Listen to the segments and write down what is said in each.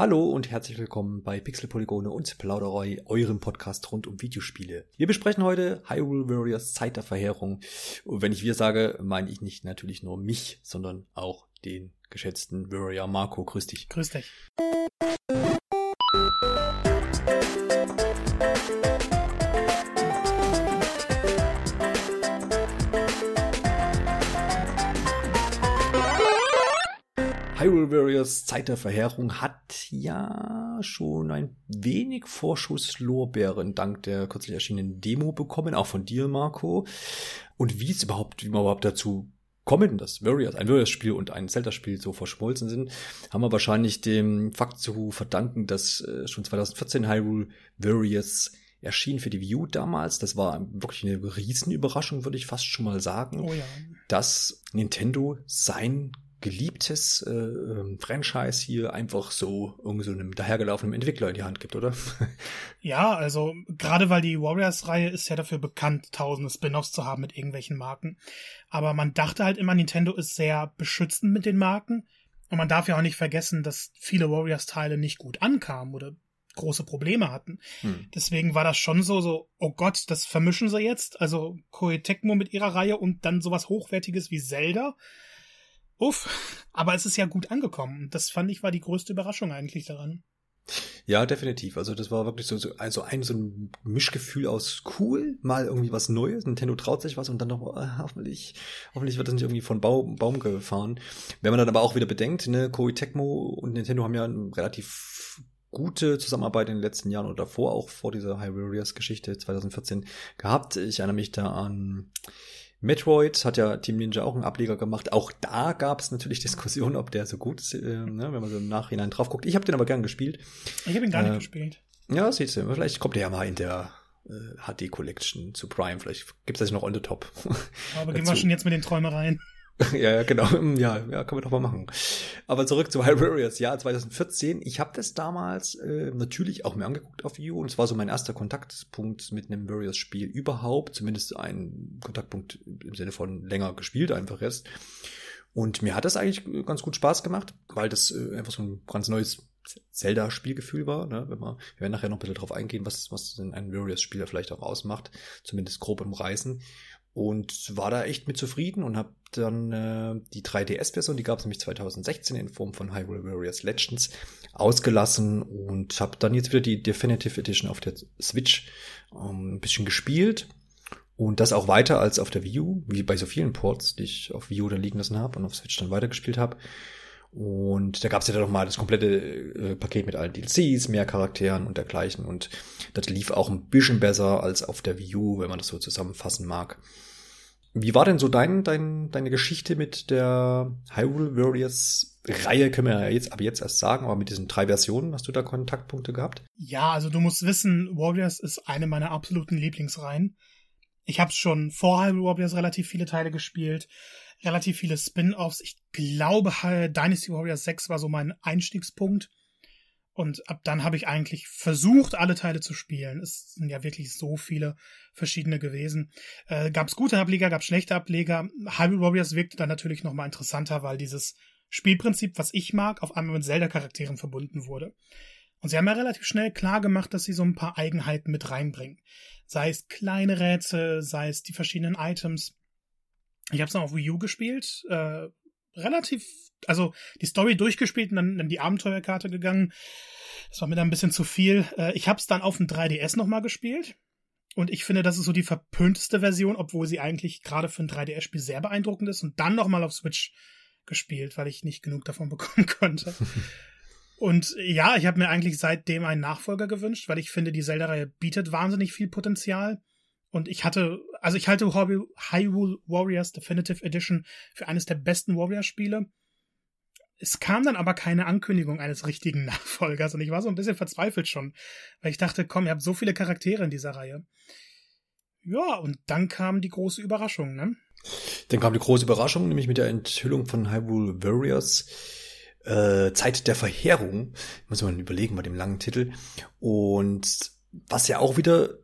Hallo und herzlich willkommen bei Pixel Polygone und Plauderei, eurem Podcast rund um Videospiele. Wir besprechen heute Hyrule Warriors Zeit der Verheerung. Und wenn ich wir sage, meine ich nicht natürlich nur mich, sondern auch den geschätzten Warrior Marco. Grüß dich. Grüß dich. Hyrule Warriors Zeit der Verheerung hat ja schon ein wenig Vorschusslorbeeren dank der kürzlich erschienenen Demo bekommen, auch von dir, Marco. Und wie es überhaupt, wie man überhaupt dazu kommen, dass Warriors, ein Warriors-Spiel und ein Zelda-Spiel so verschmolzen sind, haben wir wahrscheinlich dem Fakt zu verdanken, dass äh, schon 2014 Hyrule Warriors erschien für die Wii U damals. Das war wirklich eine Riesenüberraschung, würde ich fast schon mal sagen, Oh ja. dass Nintendo sein geliebtes äh, ähm, Franchise hier einfach so irgendwie so einem dahergelaufenen Entwickler in die Hand gibt, oder? Ja, also gerade weil die Warriors-Reihe ist ja dafür bekannt, tausende Spin-offs zu haben mit irgendwelchen Marken. Aber man dachte halt immer, Nintendo ist sehr beschützend mit den Marken. Und man darf ja auch nicht vergessen, dass viele Warriors-Teile nicht gut ankamen oder große Probleme hatten. Hm. Deswegen war das schon so, so, oh Gott, das vermischen sie jetzt. Also Koei Tecmo mit ihrer Reihe und dann sowas Hochwertiges wie Zelda. Uff, aber es ist ja gut angekommen. Das fand ich war die größte Überraschung eigentlich daran. Ja, definitiv. Also das war wirklich so, so also ein so ein Mischgefühl aus cool, mal irgendwie was Neues, Nintendo traut sich was und dann noch äh, hoffentlich, hoffentlich wird das nicht irgendwie von Baum, Baum gefahren. Wenn man dann aber auch wieder bedenkt, ne, Koei Tecmo und Nintendo haben ja eine relativ gute Zusammenarbeit in den letzten Jahren oder davor, auch vor dieser High Warriors Geschichte 2014 gehabt. Ich erinnere mich da an Metroid hat ja Team Ninja auch einen Ableger gemacht. Auch da gab es natürlich Diskussionen, ob der so gut ist, äh, ne, wenn man so im Nachhinein drauf guckt. Ich habe den aber gern gespielt. Ich habe ihn gar Äh, nicht gespielt. Ja, siehst du, vielleicht kommt der ja mal in der äh, HD Collection zu Prime. Vielleicht gibt's das noch on the top. Aber gehen wir schon jetzt mit den Träumereien. ja, ja, genau. Ja, ja, können wir doch mal machen. Aber zurück zu Hyrule Warriors. Ja, 2014. Ich habe das damals äh, natürlich auch mir angeguckt auf View und es war so mein erster Kontaktpunkt mit einem Warriors-Spiel überhaupt. Zumindest ein Kontaktpunkt im Sinne von länger gespielt einfach erst. Und mir hat das eigentlich ganz gut Spaß gemacht, weil das äh, einfach so ein ganz neues Zelda-Spielgefühl war. Ne? Wenn man, wir werden nachher noch ein bisschen drauf eingehen, was, was denn ein Warriors-Spieler vielleicht auch ausmacht. Zumindest grob im Reißen und war da echt mit zufrieden und habe dann äh, die 3DS-Version, die gab es nämlich 2016 in Form von Hyrule Warriors Legends, ausgelassen und habe dann jetzt wieder die Definitive Edition auf der Switch ähm, ein bisschen gespielt und das auch weiter als auf der Wii U, wie bei so vielen Ports, die ich auf Wii U dann liegen lassen habe und auf Switch dann weitergespielt habe. Und da gab es ja dann noch mal das komplette äh, Paket mit allen DLCs, mehr Charakteren und dergleichen. Und das lief auch ein bisschen besser als auf der Wii U, wenn man das so zusammenfassen mag. Wie war denn so dein, dein, deine Geschichte mit der Hyrule Warriors Reihe, können wir ja jetzt, aber jetzt erst sagen, aber mit diesen drei Versionen hast du da Kontaktpunkte gehabt? Ja, also du musst wissen, Warriors ist eine meiner absoluten Lieblingsreihen. Ich habe schon vor Hyrule Warriors relativ viele Teile gespielt, relativ viele Spin-offs. Ich glaube, Dynasty Warriors 6 war so mein Einstiegspunkt. Und ab dann habe ich eigentlich versucht, alle Teile zu spielen. Es sind ja wirklich so viele verschiedene gewesen. Äh, gab es gute Ableger, gab schlechte Ableger. Hyrule Warriors wirkte dann natürlich noch mal interessanter, weil dieses Spielprinzip, was ich mag, auf einmal mit Zelda-Charakteren verbunden wurde. Und sie haben ja relativ schnell klar gemacht, dass sie so ein paar Eigenheiten mit reinbringen. Sei es kleine Rätsel, sei es die verschiedenen Items. Ich habe es noch auf Wii U gespielt. Äh, relativ, also die Story durchgespielt und dann in die Abenteuerkarte gegangen. Das war mir dann ein bisschen zu viel. Äh, ich habe es dann auf dem 3DS nochmal gespielt. Und ich finde, das ist so die verpönteste Version, obwohl sie eigentlich gerade für ein 3DS-Spiel sehr beeindruckend ist. Und dann nochmal auf Switch gespielt, weil ich nicht genug davon bekommen konnte. Und ja, ich habe mir eigentlich seitdem einen Nachfolger gewünscht, weil ich finde, die Zelda-Reihe bietet wahnsinnig viel Potenzial. Und ich hatte, also ich halte Hyrule Warriors Definitive Edition für eines der besten Warriors-Spiele. Es kam dann aber keine Ankündigung eines richtigen Nachfolgers und ich war so ein bisschen verzweifelt schon, weil ich dachte, komm, ihr habt so viele Charaktere in dieser Reihe. Ja, und dann kam die große Überraschung, ne? Dann kam die große Überraschung, nämlich mit der Enthüllung von Hyrule Warriors. Äh, Zeit der Verheerung. Muss man überlegen bei dem langen Titel. Und was ja auch wieder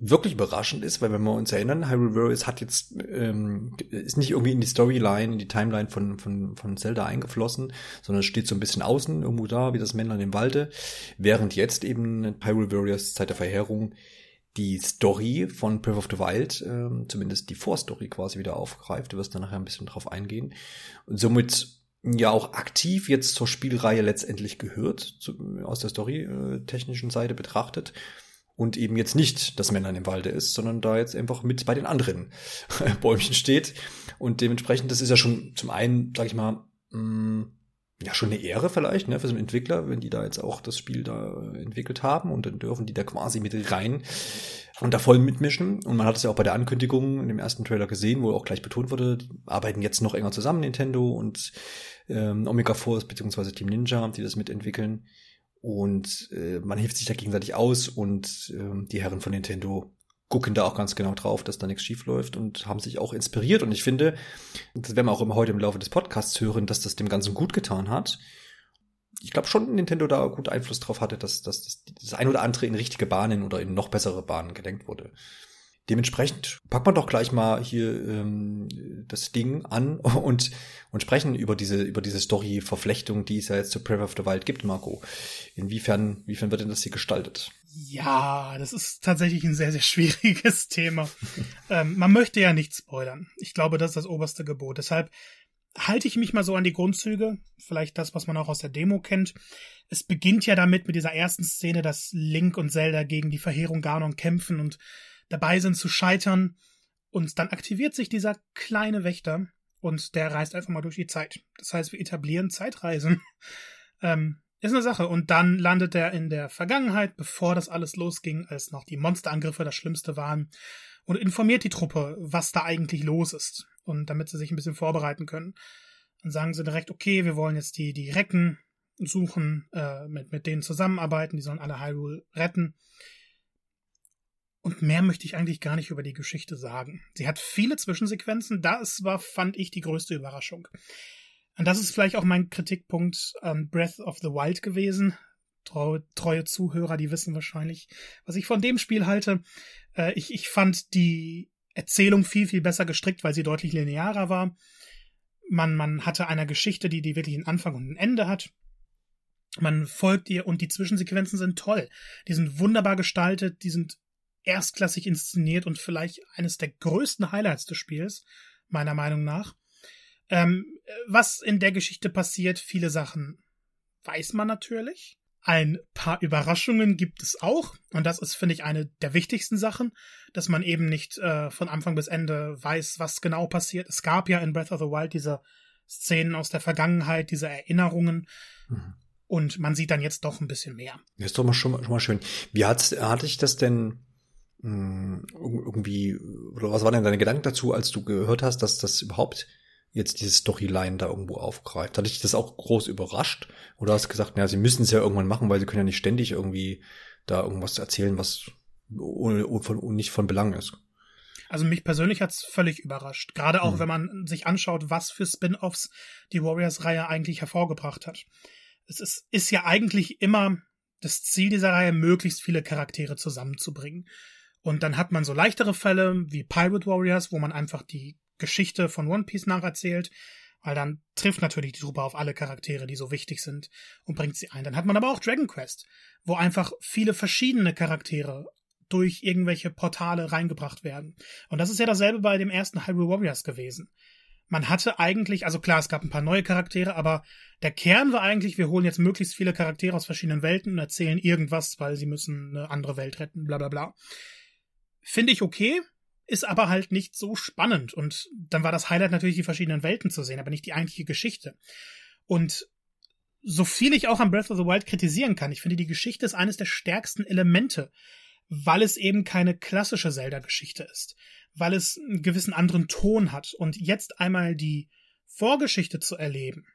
wirklich überraschend ist, weil wenn wir uns erinnern, Hyrule Warriors hat jetzt ähm, ist nicht irgendwie in die Storyline, in die Timeline von von von Zelda eingeflossen, sondern steht so ein bisschen außen irgendwo da, wie das Männlein im Walde, während jetzt eben Hyrule Warriors Zeit der Verheerung die Story von Breath of the Wild, ähm, zumindest die Vorstory quasi wieder aufgreift. Du wirst dann nachher ein bisschen drauf eingehen. Und somit ja auch aktiv jetzt zur Spielreihe letztendlich gehört, zu, aus der story-technischen Seite betrachtet und eben jetzt nicht das Männlein im Walde ist, sondern da jetzt einfach mit bei den anderen Bäumchen steht. Und dementsprechend, das ist ja schon zum einen, sag ich mal, mh, mm, ja schon eine Ehre vielleicht, ne, für so einen Entwickler, wenn die da jetzt auch das Spiel da entwickelt haben und dann dürfen die da quasi mit rein und da voll mitmischen. Und man hat es ja auch bei der Ankündigung in dem ersten Trailer gesehen, wo auch gleich betont wurde, arbeiten jetzt noch enger zusammen, Nintendo und ähm, Omega Force beziehungsweise Team Ninja, die das mitentwickeln. Und äh, man hilft sich da gegenseitig aus und äh, die Herren von Nintendo gucken da auch ganz genau drauf, dass da nichts schief läuft und haben sich auch inspiriert. Und ich finde, das werden wir auch immer heute im Laufe des Podcasts hören, dass das dem Ganzen gut getan hat. Ich glaube schon, Nintendo da gut Einfluss drauf hatte, dass, dass, dass das ein oder andere in richtige Bahnen oder in noch bessere Bahnen gelenkt wurde. Dementsprechend packt man doch gleich mal hier ähm, das Ding an und, und sprechen über diese, über diese Story-Verflechtung, die es ja jetzt zu Breath of the Wild gibt, Marco. Inwiefern, inwiefern wird denn das hier gestaltet? Ja, das ist tatsächlich ein sehr, sehr schwieriges Thema. ähm, man möchte ja nicht spoilern. Ich glaube, das ist das oberste Gebot. Deshalb halte ich mich mal so an die Grundzüge. Vielleicht das, was man auch aus der Demo kennt. Es beginnt ja damit mit dieser ersten Szene, dass Link und Zelda gegen die Verheerung Ganon kämpfen und dabei sind zu scheitern. Und dann aktiviert sich dieser kleine Wächter und der reist einfach mal durch die Zeit. Das heißt, wir etablieren Zeitreisen. ähm, ist eine Sache. Und dann landet er in der Vergangenheit, bevor das alles losging, als noch die Monsterangriffe das Schlimmste waren, und informiert die Truppe, was da eigentlich los ist. Und damit sie sich ein bisschen vorbereiten können. Dann sagen sie direkt, okay, wir wollen jetzt die, die Recken suchen, äh, mit, mit denen zusammenarbeiten, die sollen alle Hyrule retten. Und mehr möchte ich eigentlich gar nicht über die Geschichte sagen. Sie hat viele Zwischensequenzen. Das war, fand ich, die größte Überraschung. Und das ist vielleicht auch mein Kritikpunkt an Breath of the Wild gewesen. Treue, treue Zuhörer, die wissen wahrscheinlich, was ich von dem Spiel halte. Äh, ich, ich fand die Erzählung viel, viel besser gestrickt, weil sie deutlich linearer war. Man, man hatte einer Geschichte, die, die wirklich einen Anfang und ein Ende hat. Man folgt ihr und die Zwischensequenzen sind toll. Die sind wunderbar gestaltet, die sind erstklassig inszeniert und vielleicht eines der größten Highlights des Spiels, meiner Meinung nach. Ähm, was in der Geschichte passiert, viele Sachen weiß man natürlich. Ein paar Überraschungen gibt es auch. Und das ist, finde ich, eine der wichtigsten Sachen, dass man eben nicht äh, von Anfang bis Ende weiß, was genau passiert. Es gab ja in Breath of the Wild diese Szenen aus der Vergangenheit, diese Erinnerungen. Mhm. Und man sieht dann jetzt doch ein bisschen mehr. Das ist doch mal schon, schon mal schön. Wie hat, hatte ich das denn hm, irgendwie, oder was waren denn deine Gedanken dazu, als du gehört hast, dass das überhaupt jetzt diese Storyline da irgendwo aufgreift? Hat dich das auch groß überrascht? Oder hast du gesagt, naja, sie müssen es ja irgendwann machen, weil sie können ja nicht ständig irgendwie da irgendwas erzählen, was von, nicht von Belang ist? Also mich persönlich hat's völlig überrascht. Gerade auch, hm. wenn man sich anschaut, was für Spin-offs die Warriors-Reihe eigentlich hervorgebracht hat. Es ist, ist ja eigentlich immer das Ziel dieser Reihe, möglichst viele Charaktere zusammenzubringen. Und dann hat man so leichtere Fälle wie Pirate Warriors, wo man einfach die Geschichte von One Piece nacherzählt, weil dann trifft natürlich die Truppe auf alle Charaktere, die so wichtig sind und bringt sie ein. Dann hat man aber auch Dragon Quest, wo einfach viele verschiedene Charaktere durch irgendwelche Portale reingebracht werden. Und das ist ja dasselbe bei dem ersten Hyrule Warriors gewesen. Man hatte eigentlich, also klar, es gab ein paar neue Charaktere, aber der Kern war eigentlich, wir holen jetzt möglichst viele Charaktere aus verschiedenen Welten und erzählen irgendwas, weil sie müssen eine andere Welt retten, bla bla bla. Finde ich okay, ist aber halt nicht so spannend. Und dann war das Highlight natürlich, die verschiedenen Welten zu sehen, aber nicht die eigentliche Geschichte. Und so viel ich auch an Breath of the Wild kritisieren kann, ich finde, die Geschichte ist eines der stärksten Elemente, weil es eben keine klassische Zelda-Geschichte ist, weil es einen gewissen anderen Ton hat. Und jetzt einmal die Vorgeschichte zu erleben,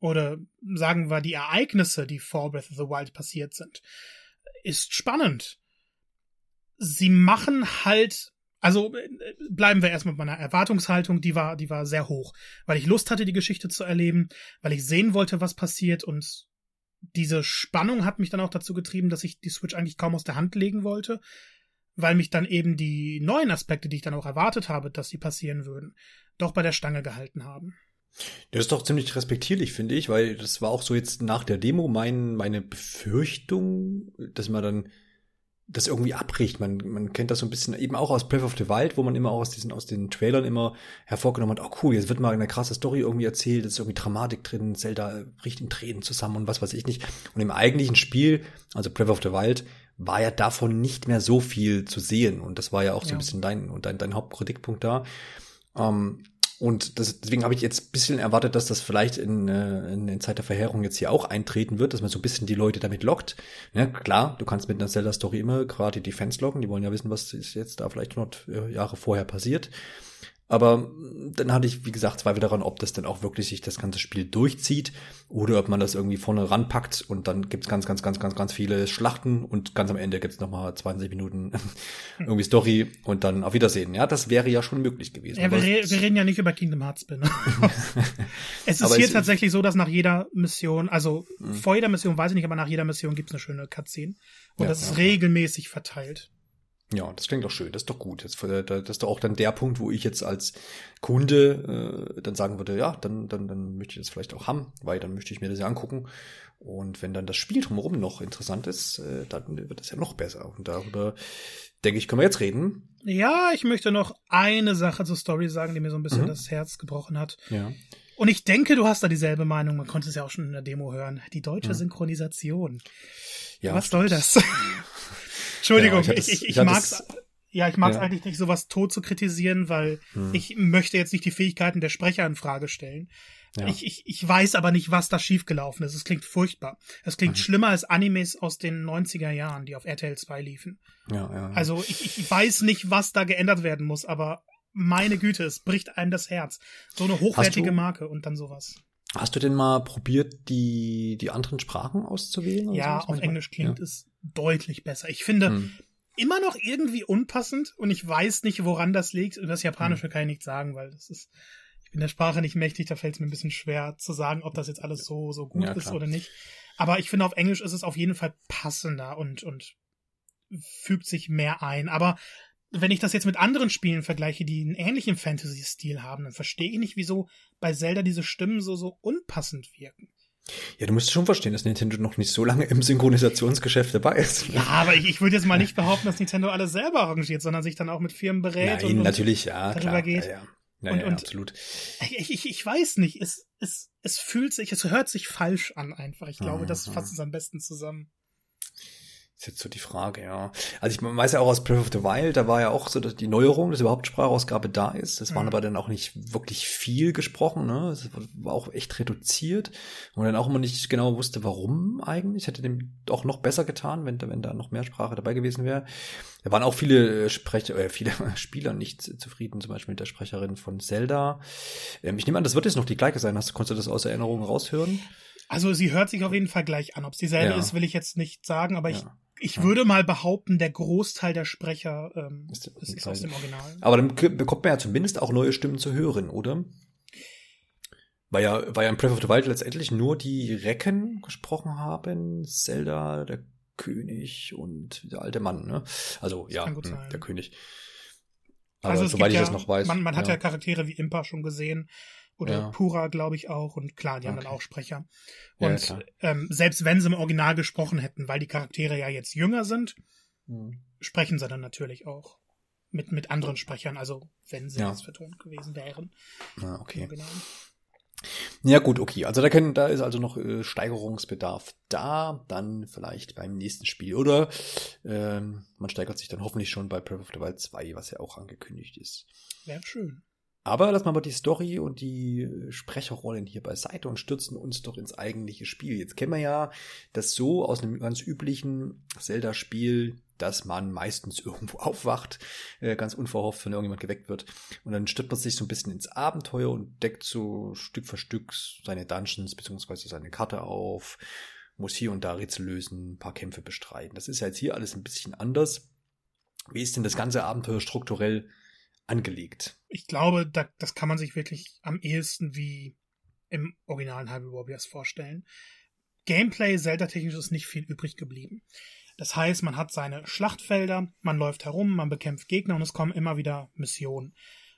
oder sagen wir die Ereignisse, die vor Breath of the Wild passiert sind, ist spannend sie machen halt also äh, bleiben wir erstmal mit meiner Erwartungshaltung, die war, die war sehr hoch, weil ich Lust hatte, die Geschichte zu erleben, weil ich sehen wollte, was passiert und diese Spannung hat mich dann auch dazu getrieben, dass ich die Switch eigentlich kaum aus der Hand legen wollte, weil mich dann eben die neuen Aspekte, die ich dann auch erwartet habe, dass sie passieren würden, doch bei der Stange gehalten haben. Das ist doch ziemlich respektierlich, finde ich, weil das war auch so jetzt nach der Demo mein, meine Befürchtung, dass man dann das irgendwie abbricht. Man, man kennt das so ein bisschen eben auch aus Breath of the Wild, wo man immer auch aus diesen, aus den Trailern immer hervorgenommen hat, oh cool, jetzt wird mal eine krasse Story irgendwie erzählt, es ist irgendwie Dramatik drin, Zelda bricht in Tränen zusammen und was weiß ich nicht. Und im eigentlichen Spiel, also Breath of the Wild, war ja davon nicht mehr so viel zu sehen. Und das war ja auch so ja. ein bisschen dein, dein, dein Hauptkritikpunkt da. Ähm, und das, deswegen habe ich jetzt ein bisschen erwartet, dass das vielleicht in, äh, in, in Zeit der Verheerung jetzt hier auch eintreten wird, dass man so ein bisschen die Leute damit lockt. Ja, klar, du kannst mit einer Zelda-Story immer gerade die Fans locken, die wollen ja wissen, was ist jetzt da vielleicht 100 äh, Jahre vorher passiert. Aber dann hatte ich, wie gesagt, Zweifel daran, ob das dann auch wirklich sich das ganze Spiel durchzieht oder ob man das irgendwie vorne ranpackt und dann gibt's ganz, ganz, ganz, ganz, ganz viele Schlachten und ganz am Ende gibt's nochmal 20 Minuten irgendwie Story und dann auf Wiedersehen. Ja, das wäre ja schon möglich gewesen. Ja, wir, re wir, reden ja nicht über Kingdom Hearts Spin. es ist hier es tatsächlich so, dass nach jeder Mission, also mh. vor jeder Mission weiß ich nicht, aber nach jeder Mission gibt's eine schöne Cutscene und ja, das ist ja, regelmäßig verteilt. Ja, das klingt doch schön, das ist doch gut. Das, das ist doch auch dann der Punkt, wo ich jetzt als Kunde äh, dann sagen würde, ja, dann, dann, dann möchte ich das vielleicht auch haben, weil dann möchte ich mir das ja angucken. Und wenn dann das Spiel drumherum noch interessant ist, äh, dann wird das ja noch besser. Und darüber, denke ich, können wir jetzt reden. Ja, ich möchte noch eine Sache zur Story sagen, die mir so ein bisschen mhm. das Herz gebrochen hat. Ja. Und ich denke, du hast da dieselbe Meinung. Man konnte es ja auch schon in der Demo hören. Die deutsche mhm. Synchronisation. Ja, Was soll das? Entschuldigung, ja, ich, ich, ich, ich mag's. Ja, ich mag es ja. eigentlich nicht, sowas tot zu kritisieren, weil hm. ich möchte jetzt nicht die Fähigkeiten der Sprecher in Frage stellen. Ja. Ich, ich, ich weiß aber nicht, was da schiefgelaufen ist. Es klingt furchtbar. Es klingt mhm. schlimmer als Animes aus den 90er Jahren, die auf RTL 2 liefen. Ja, ja, Also ich, ich weiß nicht, was da geändert werden muss, aber meine Güte, es bricht einem das Herz. So eine hochwertige Marke und dann sowas. Hast du denn mal probiert, die, die anderen Sprachen auszuwählen? Ja, auf Englisch klingt ja. es deutlich besser. Ich finde hm. immer noch irgendwie unpassend und ich weiß nicht, woran das liegt. Und das Japanische hm. kann ich nicht sagen, weil das ist, ich bin der Sprache nicht mächtig, da fällt es mir ein bisschen schwer zu sagen, ob das jetzt alles so, so gut ja, ist oder nicht. Aber ich finde, auf Englisch ist es auf jeden Fall passender und, und fügt sich mehr ein. Aber wenn ich das jetzt mit anderen Spielen vergleiche, die einen ähnlichen Fantasy-Stil haben, dann verstehe ich nicht, wieso bei Zelda diese Stimmen so, so unpassend wirken. Ja, du musst schon verstehen, dass Nintendo noch nicht so lange im Synchronisationsgeschäft dabei ist. Ja, aber ich, ich würde jetzt mal nicht behaupten, dass Nintendo alles selber arrangiert, sondern sich dann auch mit Firmen berät Nein, und, natürlich, ja, darüber klar, geht. Ja, ja. Ja, und, ja, und absolut. Ich, ich, ich weiß nicht, es, es, es fühlt sich, es hört sich falsch an einfach. Ich glaube, das fasst es am besten zusammen. Ist jetzt so die Frage, ja. Also ich weiß ja auch aus Breath of the Wild, da war ja auch so dass die Neuerung, dass überhaupt Sprachausgabe da ist. Das mhm. waren aber dann auch nicht wirklich viel gesprochen, ne? Es war auch echt reduziert. Und dann auch immer nicht genau wusste, warum eigentlich. Hätte dem auch noch besser getan, wenn, wenn da noch mehr Sprache dabei gewesen wäre. Da waren auch viele äh, Sprecher, äh, viele Spieler nicht zufrieden, zum Beispiel mit der Sprecherin von Zelda. Ähm, ich nehme an, das wird jetzt noch die gleiche sein. Hast du, konntest du das aus Erinnerung raushören? Also sie hört sich auf jeden Fall gleich an. Ob es dieselbe ja. ist, will ich jetzt nicht sagen, aber ja. ich ich würde mal behaupten, der Großteil der Sprecher ähm, ist, ist, ist aus dem Original. Aber dann bekommt man ja zumindest auch neue Stimmen zu hören, oder? Weil ja, weil ja in Breath of the Wild letztendlich nur die Recken gesprochen haben, Zelda, der König und der alte Mann, ne? Also das ja, hm, der König. Aber also soweit ich ja, das noch weiß. Man, man hat ja. ja Charaktere wie Impa schon gesehen oder ja. Pura, glaube ich auch. Und klar, die okay. haben dann auch Sprecher. Und ja, ähm, selbst wenn sie im Original gesprochen hätten, weil die Charaktere ja jetzt jünger sind, mhm. sprechen sie dann natürlich auch mit, mit anderen Sprechern, also wenn sie ja. jetzt vertont gewesen wären. Ah, okay. Genau. Ja gut, okay. Also da, können, da ist also noch äh, Steigerungsbedarf da, dann vielleicht beim nächsten Spiel. Oder ähm, man steigert sich dann hoffentlich schon bei Breath of the Wild 2, was ja auch angekündigt ist. Wäre schön. Aber lassen wir mal die Story und die Sprecherrollen hier beiseite und stürzen uns doch ins eigentliche Spiel. Jetzt kennen wir ja das so aus einem ganz üblichen Zelda-Spiel, dass man meistens irgendwo aufwacht, äh, ganz unverhofft von irgendjemand geweckt wird. Und dann stürzt man sich so ein bisschen ins Abenteuer und deckt so Stück für Stück seine Dungeons beziehungsweise seine Karte auf, muss hier und da Rätsel lösen, ein paar Kämpfe bestreiten. Das ist ja jetzt hier alles ein bisschen anders. Wie ist denn das ganze Abenteuer strukturell angelegt. Ich glaube, da, das kann man sich wirklich am ehesten wie im originalen Hyrule Warriors vorstellen. Gameplay Zelda-technisch ist nicht viel übrig geblieben. Das heißt, man hat seine Schlachtfelder, man läuft herum, man bekämpft Gegner und es kommen immer wieder Missionen.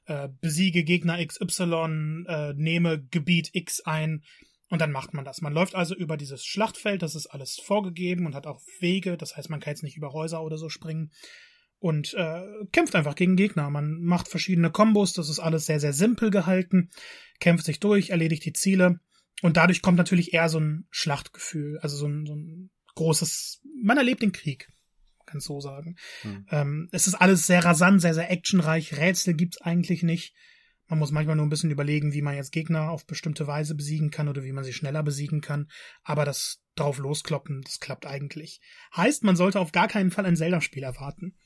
Äh, besiege Gegner XY, äh, nehme Gebiet X ein und dann macht man das. Man läuft also über dieses Schlachtfeld, das ist alles vorgegeben und hat auch Wege, das heißt, man kann jetzt nicht über Häuser oder so springen und äh, kämpft einfach gegen Gegner. Man macht verschiedene Kombos, das ist alles sehr, sehr simpel gehalten, kämpft sich durch, erledigt die Ziele und dadurch kommt natürlich eher so ein Schlachtgefühl, also so ein, so ein großes, man erlebt den Krieg, kann so sagen. Hm. Ähm, es ist alles sehr rasant, sehr, sehr actionreich, Rätsel gibt's eigentlich nicht. Man muss manchmal nur ein bisschen überlegen, wie man jetzt Gegner auf bestimmte Weise besiegen kann oder wie man sie schneller besiegen kann. Aber das drauf loskloppen, das klappt eigentlich. Heißt, man sollte auf gar keinen Fall ein Zelda-Spiel erwarten.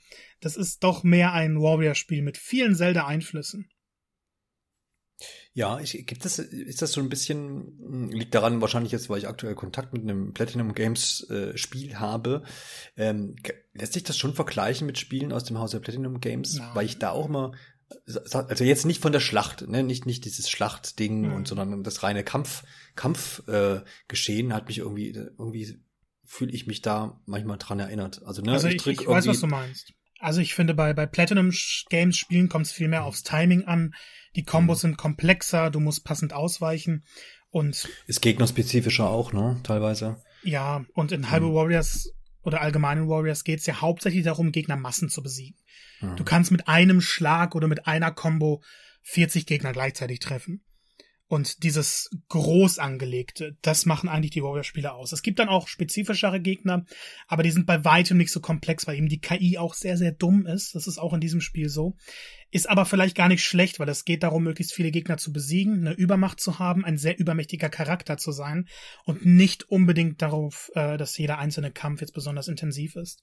Das ist doch mehr ein Warrior-Spiel mit vielen Zelda-Einflüssen. Ja, ich, gibt das, ist das so ein bisschen, hm, liegt daran wahrscheinlich jetzt, weil ich aktuell Kontakt mit einem Platinum Games äh, Spiel habe. Ähm, lässt sich das schon vergleichen mit Spielen aus dem Haus der Platinum Games, Nein. weil ich da auch mal also jetzt nicht von der Schlacht, ne, nicht nicht dieses Schlachtding mhm. und sondern das reine Kampf Kampfgeschehen äh, Geschehen hat mich irgendwie irgendwie fühle ich mich da manchmal dran erinnert. Also ne, also ich, ich, ich weiß, was du meinst. Also ich finde bei bei Platinum Games Spielen kommt es viel mehr aufs Timing an. Die Kombos mhm. sind komplexer, du musst passend ausweichen und ist gegnerspezifischer auch, ne, teilweise. Ja, und in Hyrule mhm. Warriors oder allgemeinen Warriors geht es ja hauptsächlich darum, Gegnermassen zu besiegen. Mhm. Du kannst mit einem Schlag oder mit einer Combo 40 Gegner gleichzeitig treffen. Und dieses groß angelegte, das machen eigentlich die Warrior-Spiele aus. Es gibt dann auch spezifischere Gegner, aber die sind bei weitem nicht so komplex, weil eben die KI auch sehr, sehr dumm ist. Das ist auch in diesem Spiel so. Ist aber vielleicht gar nicht schlecht, weil es geht darum, möglichst viele Gegner zu besiegen, eine Übermacht zu haben, ein sehr übermächtiger Charakter zu sein und nicht unbedingt darauf, äh, dass jeder einzelne Kampf jetzt besonders intensiv ist.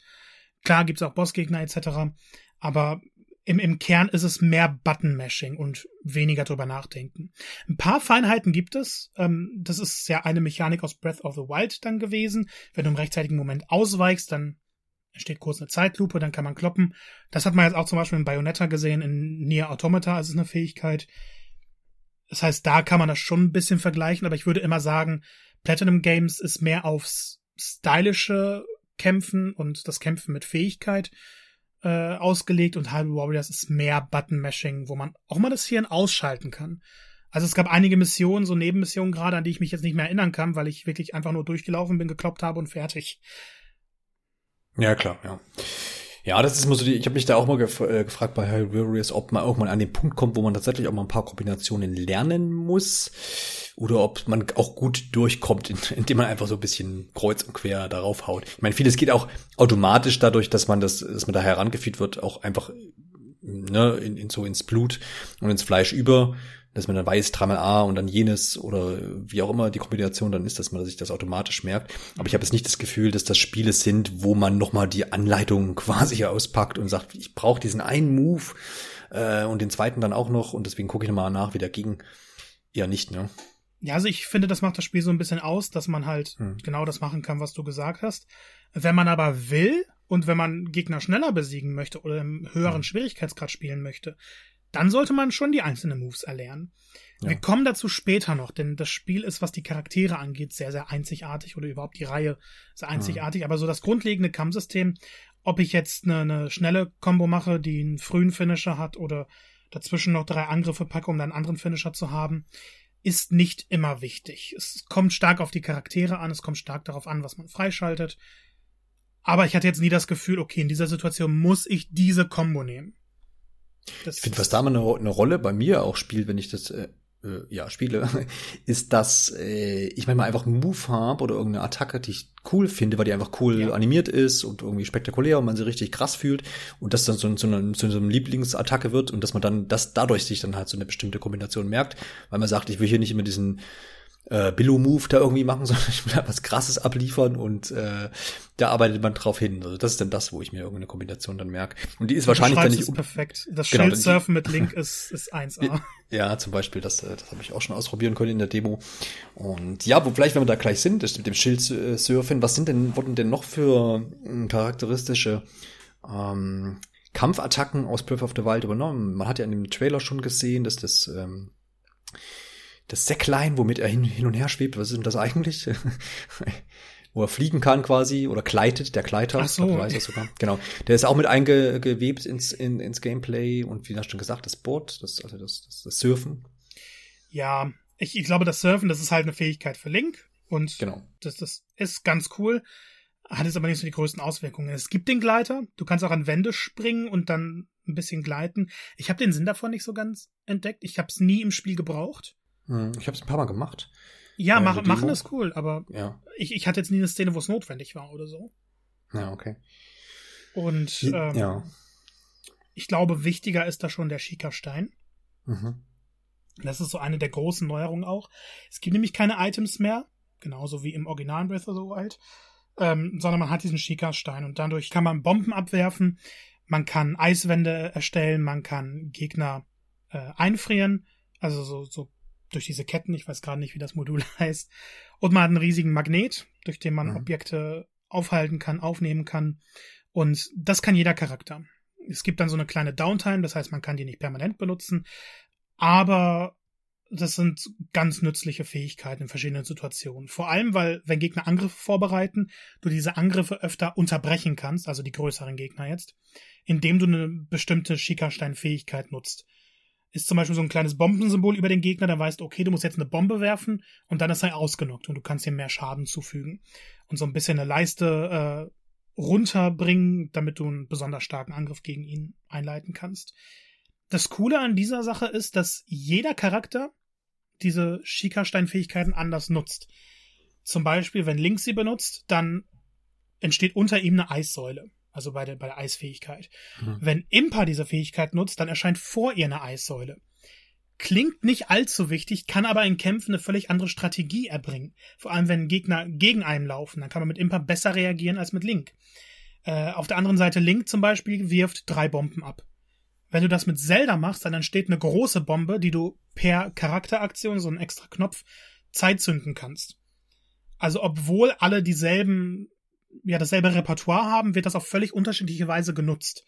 Klar gibt's auch Bossgegner etc., aber im, im Kern ist es mehr Button-Mashing und weniger drüber nachdenken. Ein paar Feinheiten gibt es. Ähm, das ist ja eine Mechanik aus Breath of the Wild dann gewesen. Wenn du im rechtzeitigen Moment ausweichst, dann entsteht kurz eine Zeitlupe, dann kann man kloppen. Das hat man jetzt auch zum Beispiel in Bayonetta gesehen, in Nier Automata ist es eine Fähigkeit. Das heißt, da kann man das schon ein bisschen vergleichen, aber ich würde immer sagen, Platinum Games ist mehr aufs stylische Kämpfen und das Kämpfen mit Fähigkeit äh, ausgelegt und Hyrule Warriors ist mehr Button-Mashing, wo man auch mal das Hirn ausschalten kann. Also es gab einige Missionen, so Nebenmissionen gerade, an die ich mich jetzt nicht mehr erinnern kann, weil ich wirklich einfach nur durchgelaufen bin, gekloppt habe und fertig. Ja, klar, ja. Ja, das ist immer so die, ich habe mich da auch mal gef äh, gefragt bei Hyrule Warriors, ob man irgendwann an den Punkt kommt, wo man tatsächlich auch mal ein paar Kombinationen lernen muss oder ob man auch gut durchkommt, indem man einfach so ein bisschen kreuz und quer darauf haut. Ich meine, vieles geht auch automatisch dadurch, dass man das, dass man da herangeführt wird, auch einfach ne, in, in so ins Blut und ins Fleisch über dass man dann weiß, dreimal A und dann jenes oder wie auch immer die Kombination dann ist, dass man sich das automatisch merkt. Aber ich habe jetzt nicht das Gefühl, dass das Spiele sind, wo man nochmal die Anleitung quasi auspackt und sagt, ich brauche diesen einen Move äh, und den zweiten dann auch noch und deswegen gucke ich nochmal nach, wie der ging. Ja, nicht, ne? Ja, also ich finde, das macht das Spiel so ein bisschen aus, dass man halt hm. genau das machen kann, was du gesagt hast. Wenn man aber will und wenn man Gegner schneller besiegen möchte oder im höheren hm. Schwierigkeitsgrad spielen möchte, dann sollte man schon die einzelnen Moves erlernen. Ja. Wir kommen dazu später noch, denn das Spiel ist, was die Charaktere angeht, sehr, sehr einzigartig oder überhaupt die Reihe ist einzigartig. Mhm. Aber so das grundlegende Kampfsystem, ob ich jetzt eine, eine schnelle Combo mache, die einen frühen Finisher hat oder dazwischen noch drei Angriffe packe, um dann einen anderen Finisher zu haben, ist nicht immer wichtig. Es kommt stark auf die Charaktere an, es kommt stark darauf an, was man freischaltet. Aber ich hatte jetzt nie das Gefühl, okay, in dieser Situation muss ich diese Combo nehmen. Das ich finde, was da mal eine, eine, Rolle bei mir auch spielt, wenn ich das äh, äh, ja spiele, ist, dass äh, ich manchmal einfach einen Move habe oder irgendeine Attacke, die ich cool finde, weil die einfach cool ja. animiert ist und irgendwie spektakulär und man sie richtig krass fühlt und das dann so, so, eine, so eine Lieblingsattacke wird und dass man dann das dadurch sich dann halt so eine bestimmte Kombination merkt, weil man sagt, ich will hier nicht immer diesen äh, Billo-Move da irgendwie machen, sondern ich will da was Krasses abliefern und äh, da arbeitet man drauf hin. Also das ist dann das, wo ich mir irgendeine Kombination dann merke. Und die ist wahrscheinlich dann nicht. Ist perfekt. Das genau, Schildsurfen mit Link ist, ist 1A. Ja, zum Beispiel, das, äh, das habe ich auch schon ausprobieren können in der Demo. Und ja, wo vielleicht, wenn wir da gleich sind, das mit dem Schildsurfen, was sind denn, wurden denn noch für äh, charakteristische ähm, Kampfattacken aus Breath of the Wild übernommen? Man hat ja in dem Trailer schon gesehen, dass das ähm, das Säcklein, womit er hin, hin und her schwebt. Was ist denn das eigentlich? Wo er fliegen kann quasi oder gleitet, der Gleiter. Ach so. Ich weiß das sogar. Genau. Der ist auch mit eingewebt ins, in, ins Gameplay und wie hast du schon gesagt, das Board, das, also das, das, das Surfen. Ja, ich, ich glaube, das Surfen, das ist halt eine Fähigkeit für Link. Und Genau. das, das ist ganz cool. Hat jetzt aber nicht so die größten Auswirkungen. Es gibt den Gleiter. Du kannst auch an Wände springen und dann ein bisschen gleiten. Ich habe den Sinn davon nicht so ganz entdeckt. Ich habe es nie im Spiel gebraucht. Hm, Ich habe es ein paar Mal gemacht. Ja, Äh, mach, machen ist cool, aber Ja. ich, ich hatte jetzt nie eine Szene, wo es notwendig war oder so. Ja, okay. Und ähm, ja. ich glaube, wichtiger ist da schon der Schika-Stein. Mhm. Das ist so eine der großen Neuerungen auch. Es gibt nämlich keine Items mehr, genauso wie im originalen Breath of the Wild, ähm, sondern man hat diesen Schika-Stein und dadurch kann man Bomben abwerfen, man kann Eiswände erstellen, man kann Gegner äh, einfrieren, also so, so durch diese Ketten, ich weiß gerade nicht, wie das Modul heißt. Und man hat einen riesigen Magnet, durch den man Mhm. Objekte aufhalten kann, aufnehmen kann. Und das kann jeder Charakter. Es gibt dann so eine kleine Downtime, das heißt, man kann die nicht permanent benutzen, aber das sind ganz nützliche Fähigkeiten in verschiedenen Situationen. Vor allem, weil, wenn Gegner Angriffe vorbereiten, du diese Angriffe öfter unterbrechen kannst, also die größeren Gegner jetzt, indem du eine bestimmte Schickerstein-Fähigkeit nutzt. Ist zum Beispiel so ein kleines Bombensymbol über den Gegner, dann weißt du, okay, du musst jetzt eine Bombe werfen und dann ist er ausgenockt und du kannst ihm mehr Schaden zufügen. Und so ein bisschen eine Leiste äh, runterbringen, damit du einen besonders starken Angriff gegen ihn einleiten kannst. Das Coole an dieser Sache ist, dass jeder Charakter diese Schickerstein-Fähigkeiten anders nutzt. Zum Beispiel, wenn Link sie benutzt, dann entsteht unter ihm eine Eissäule. Also bei der, bei der Eisfähigkeit. Mhm. Wenn Impa diese Fähigkeit nutzt, dann erscheint vor ihr eine Eissäule. Klingt nicht allzu wichtig, kann aber in Kämpfen eine völlig andere Strategie erbringen. Vor allem, wenn Gegner gegen einen laufen, dann kann man mit Impa besser reagieren als mit Link. Äh, auf der anderen Seite Link zum Beispiel wirft drei Bomben ab. Wenn du das mit Zelda machst, dann entsteht eine große Bombe, die du per Charakteraktion, so einen extra Knopf, zeitzünden kannst. Also obwohl alle dieselben, ja, dasselbe Repertoire haben, wird das auf völlig unterschiedliche Weise genutzt.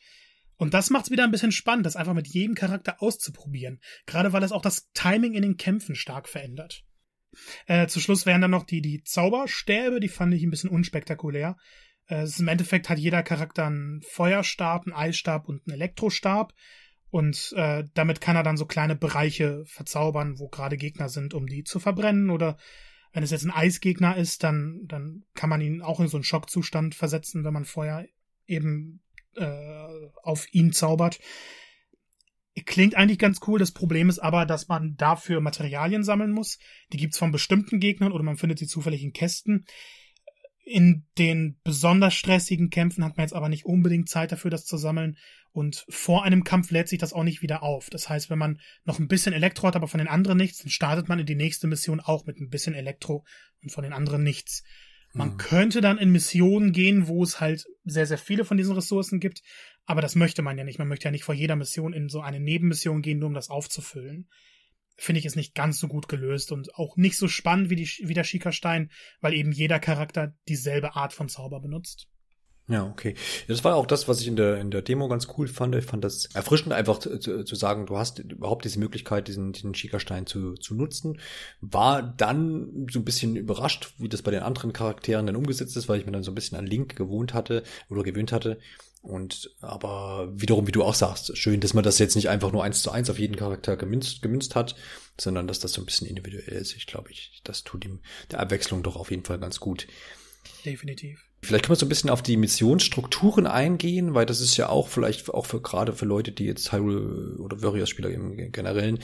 Und das macht es wieder ein bisschen spannend, das einfach mit jedem Charakter auszuprobieren. Gerade weil es auch das Timing in den Kämpfen stark verändert. Äh, zu Schluss wären dann noch die, die Zauberstäbe, die fand ich ein bisschen unspektakulär. Äh, Im Endeffekt hat jeder Charakter einen Feuerstab, einen Eisstab und einen Elektrostab. Und äh, damit kann er dann so kleine Bereiche verzaubern, wo gerade Gegner sind, um die zu verbrennen. Oder wenn es jetzt ein Eisgegner ist, dann, dann kann man ihn auch in so einen Schockzustand versetzen, wenn man Feuer eben äh, auf ihn zaubert. Klingt eigentlich ganz cool. Das Problem ist aber, dass man dafür Materialien sammeln muss. Die gibt's von bestimmten Gegnern oder man findet sie zufällig in Kästen. In den besonders stressigen Kämpfen hat man jetzt aber nicht unbedingt Zeit dafür, das zu sammeln. Und vor einem Kampf lädt sich das auch nicht wieder auf. Das heißt, wenn man noch ein bisschen Elektro hat, aber von den anderen nichts, dann startet man in die nächste Mission auch mit ein bisschen Elektro und von den anderen nichts. Man Hm. könnte dann in Missionen gehen, wo es halt sehr, sehr viele von diesen Ressourcen gibt, aber das möchte man ja nicht. Man möchte ja nicht vor jeder Mission in so eine Nebenmission gehen, nur um das aufzufüllen. Finde ich ist nicht ganz so gut gelöst und auch nicht so spannend wie, die, wie der Schickerstein, weil eben jeder Charakter dieselbe Art von Zauber benutzt. Ja, okay. Das war auch das, was ich in der, in der Demo ganz cool fand. Ich fand das erfrischend, einfach zu, zu, sagen, du hast überhaupt diese Möglichkeit, diesen, diesen Schickerstein zu, zu nutzen. War dann so ein bisschen überrascht, wie das bei den anderen Charakteren dann umgesetzt ist, weil ich mir dann so ein bisschen an Link gewohnt hatte oder gewöhnt hatte. Und aber wiederum, wie du auch sagst, schön, dass man das jetzt nicht einfach nur eins zu eins auf jeden Charakter gemünzt, gemünzt hat, sondern dass das so ein bisschen individuell ist. Ich glaube, ich, das tut ihm der Abwechslung doch auf jeden Fall ganz gut. Definitiv. Vielleicht können wir so ein bisschen auf die Missionsstrukturen eingehen, weil das ist ja auch vielleicht auch für gerade für Leute, die jetzt Hyrule oder Warriors-Spieler im Generellen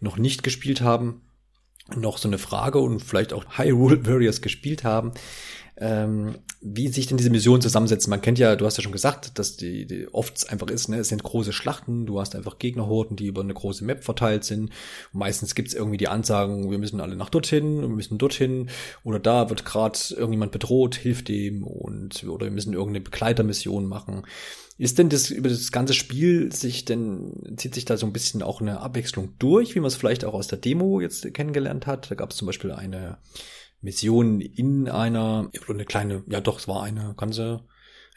noch nicht gespielt haben, noch so eine Frage und vielleicht auch Hyrule Warriors gespielt haben, ähm, wie sich denn diese Missionen zusammensetzen. Man kennt ja, du hast ja schon gesagt, dass die, die oft einfach ist, ne, es sind große Schlachten, du hast einfach Gegnerhorden, die über eine große Map verteilt sind. Und meistens gibt's irgendwie die Ansagen, wir müssen alle nach dorthin, wir müssen dorthin, oder da wird gerade irgendjemand bedroht, hilft dem und oder wir müssen irgendeine Begleitermission machen. Ist denn das über das ganze Spiel sich denn, zieht sich da so ein bisschen auch eine Abwechslung durch, wie man es vielleicht auch aus der Demo jetzt kennengelernt hat? Da gab es zum Beispiel eine Mission in einer, oder eine kleine, ja doch, es war eine ganze,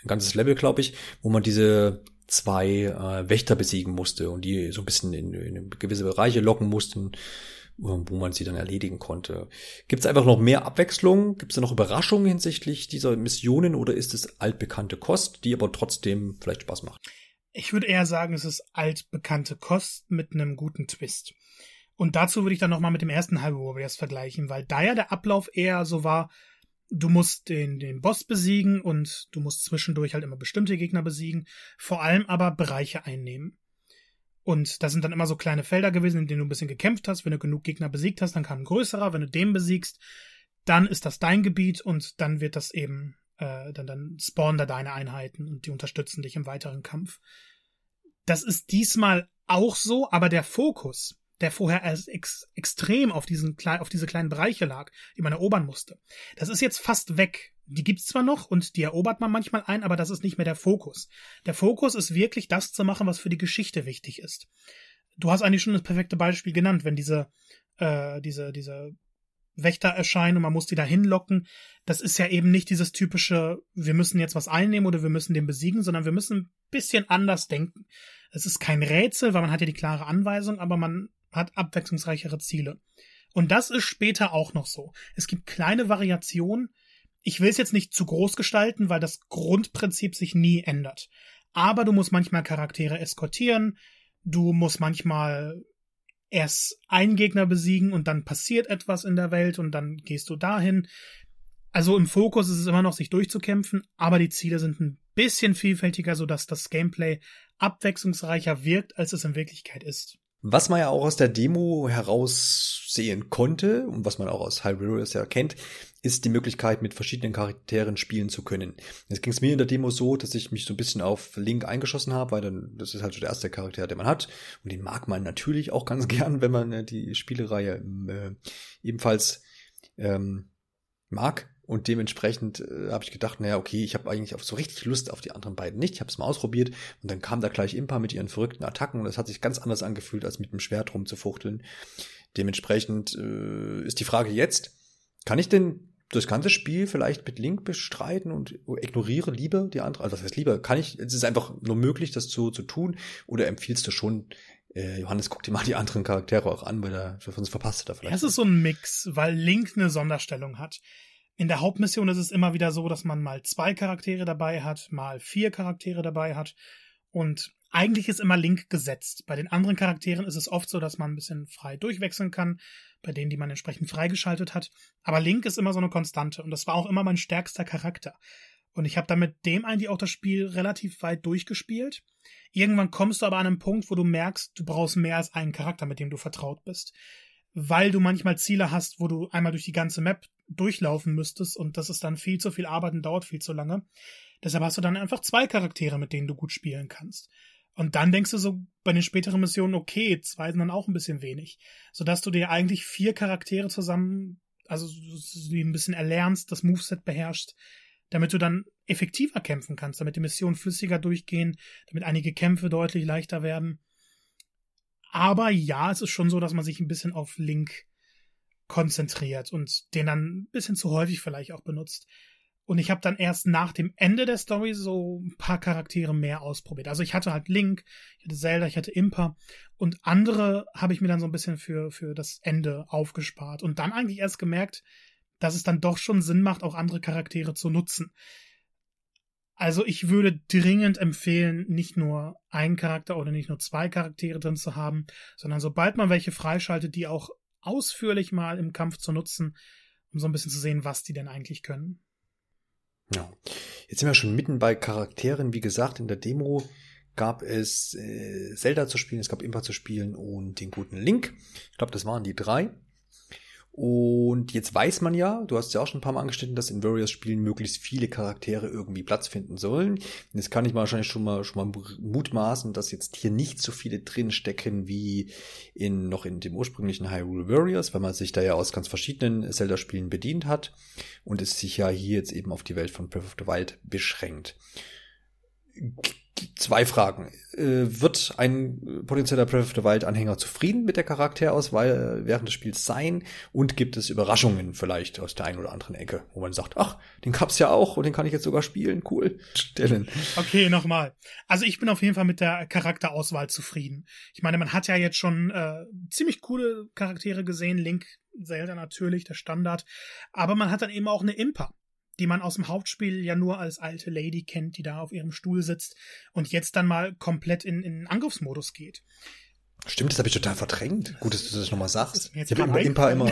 ein ganzes Level, glaube ich, wo man diese zwei äh, Wächter besiegen musste und die so ein bisschen in, in gewisse Bereiche locken mussten, wo man sie dann erledigen konnte. Gibt es einfach noch mehr Abwechslung? Gibt es da noch Überraschungen hinsichtlich dieser Missionen oder ist es altbekannte Kost, die aber trotzdem vielleicht Spaß macht? Ich würde eher sagen, es ist altbekannte Kost mit einem guten Twist. Und dazu würde ich dann nochmal mit dem ersten Hyrule Warriors vergleichen, weil da ja der Ablauf eher so war, du musst den, den Boss besiegen und du musst zwischendurch halt immer bestimmte Gegner besiegen, vor allem aber Bereiche einnehmen. Und da sind dann immer so kleine Felder gewesen, in denen du ein bisschen gekämpft hast. Wenn du genug Gegner besiegt hast, dann kam ein größerer. Wenn du den besiegst, dann ist das dein Gebiet und dann wird das eben, äh, dann, dann spawnen da deine Einheiten und die unterstützen dich im weiteren Kampf. Das ist diesmal auch so, aber der Fokus der vorher als ex extrem auf, diesen, auf diese kleinen Bereiche lag, die man erobern musste. Das ist jetzt fast weg. Die gibt's zwar noch und die erobert man manchmal ein, aber das ist nicht mehr der Fokus. Der Fokus ist wirklich das zu machen, was für die Geschichte wichtig ist. Du hast eigentlich schon das perfekte Beispiel genannt, wenn diese, äh, diese, diese Wächter erscheinen und man muss die da hinlocken. Das ist ja eben nicht dieses typische, wir müssen jetzt was einnehmen oder wir müssen den besiegen, sondern wir müssen ein bisschen anders denken. Es ist kein Rätsel, weil man hat ja die klare Anweisung, aber man hat abwechslungsreichere Ziele. Und das ist später auch noch so. Es gibt kleine Variationen. Ich will es jetzt nicht zu groß gestalten, weil das Grundprinzip sich nie ändert. Aber du musst manchmal Charaktere eskortieren. Du musst manchmal erst einen Gegner besiegen und dann passiert etwas in der Welt und dann gehst du dahin. Also im Fokus ist es immer noch, sich durchzukämpfen, aber die Ziele sind ein bisschen vielfältiger, sodass das Gameplay abwechslungsreicher wirkt, als es in Wirklichkeit ist. Was man ja auch aus der Demo heraussehen konnte und was man auch aus Hyrule ja kennt, ist die Möglichkeit, mit verschiedenen Charakteren spielen zu können. Jetzt ging es mir in der Demo so, dass ich mich so ein bisschen auf Link eingeschossen habe, weil dann das ist halt so der erste Charakter, den man hat und den mag man natürlich auch ganz gern, wenn man äh, die Spielereihe äh, ebenfalls ähm, mag. Und dementsprechend äh, habe ich gedacht, naja, okay, ich habe eigentlich auf so richtig Lust auf die anderen beiden nicht. Ich habe es mal ausprobiert und dann kam da gleich Impa mit ihren verrückten Attacken und das hat sich ganz anders angefühlt, als mit dem Schwert rumzufuchteln. Dementsprechend äh, ist die Frage jetzt, kann ich denn das ganze Spiel vielleicht mit Link bestreiten und ignoriere lieber die andere, also was heißt lieber, kann ich, es ist einfach nur möglich, das zu, zu tun oder empfiehlst du schon, äh, Johannes, guck dir mal die anderen Charaktere auch an, weil er sonst verpasst er da vielleicht. Es ist so ein Mix, weil Link eine Sonderstellung hat. In der Hauptmission ist es immer wieder so, dass man mal zwei Charaktere dabei hat, mal vier Charaktere dabei hat. Und eigentlich ist immer Link gesetzt. Bei den anderen Charakteren ist es oft so, dass man ein bisschen frei durchwechseln kann, bei denen, die man entsprechend freigeschaltet hat. Aber Link ist immer so eine Konstante und das war auch immer mein stärkster Charakter. Und ich habe damit dem eigentlich auch das Spiel relativ weit durchgespielt. Irgendwann kommst du aber an einen Punkt, wo du merkst, du brauchst mehr als einen Charakter, mit dem du vertraut bist weil du manchmal Ziele hast, wo du einmal durch die ganze Map durchlaufen müsstest und das ist dann viel zu viel Arbeit und dauert viel zu lange. Deshalb hast du dann einfach zwei Charaktere, mit denen du gut spielen kannst. Und dann denkst du so bei den späteren Missionen, okay, zwei sind dann auch ein bisschen wenig. Sodass du dir eigentlich vier Charaktere zusammen, also die ein bisschen erlernst, das Moveset beherrschst, damit du dann effektiver kämpfen kannst, damit die Missionen flüssiger durchgehen, damit einige Kämpfe deutlich leichter werden. Aber ja, es ist schon so, dass man sich ein bisschen auf Link konzentriert und den dann ein bisschen zu häufig vielleicht auch benutzt. Und ich habe dann erst nach dem Ende der Story so ein paar Charaktere mehr ausprobiert. Also ich hatte halt Link, ich hatte Zelda, ich hatte Impa und andere habe ich mir dann so ein bisschen für, für das Ende aufgespart und dann eigentlich erst gemerkt, dass es dann doch schon Sinn macht, auch andere Charaktere zu nutzen. Also ich würde dringend empfehlen, nicht nur einen Charakter oder nicht nur zwei Charaktere drin zu haben, sondern sobald man welche freischaltet, die auch ausführlich mal im Kampf zu nutzen, um so ein bisschen zu sehen, was die denn eigentlich können. Ja, jetzt sind wir schon mitten bei Charakteren. Wie gesagt, in der Demo gab es äh, Zelda zu spielen, es gab Impa zu spielen und den guten Link. Ich glaube, das waren die drei. Und jetzt weiß man ja, du hast ja auch schon ein paar Mal angeschnitten, dass in Warriors Spielen möglichst viele Charaktere irgendwie Platz finden sollen. Jetzt kann ich wahrscheinlich schon mal, schon mal mutmaßen, dass jetzt hier nicht so viele drin stecken wie in, noch in dem ursprünglichen Hyrule Warriors, weil man sich da ja aus ganz verschiedenen Zelda-Spielen bedient hat und es sich ja hier jetzt eben auf die Welt von Breath of the Wild beschränkt zwei Fragen. Äh, wird ein potenzieller Breath of the Wild Anhänger zufrieden mit der Charakterauswahl während des Spiels sein? Und gibt es Überraschungen vielleicht aus der einen oder anderen Ecke, wo man sagt, ach, den gab's ja auch und den kann ich jetzt sogar spielen, cool. Stellen. Okay, nochmal. Also ich bin auf jeden Fall mit der Charakterauswahl zufrieden. Ich meine, man hat ja jetzt schon äh, ziemlich coole Charaktere gesehen, Link, Zelda natürlich, der Standard, aber man hat dann eben auch eine Impa die man aus dem Hauptspiel ja nur als alte Lady kennt, die da auf ihrem Stuhl sitzt und jetzt dann mal komplett in, in Angriffsmodus geht. Stimmt, das habe ich total verdrängt. Gut, dass du das nochmal sagst. Ich habe Impa, Impa immer.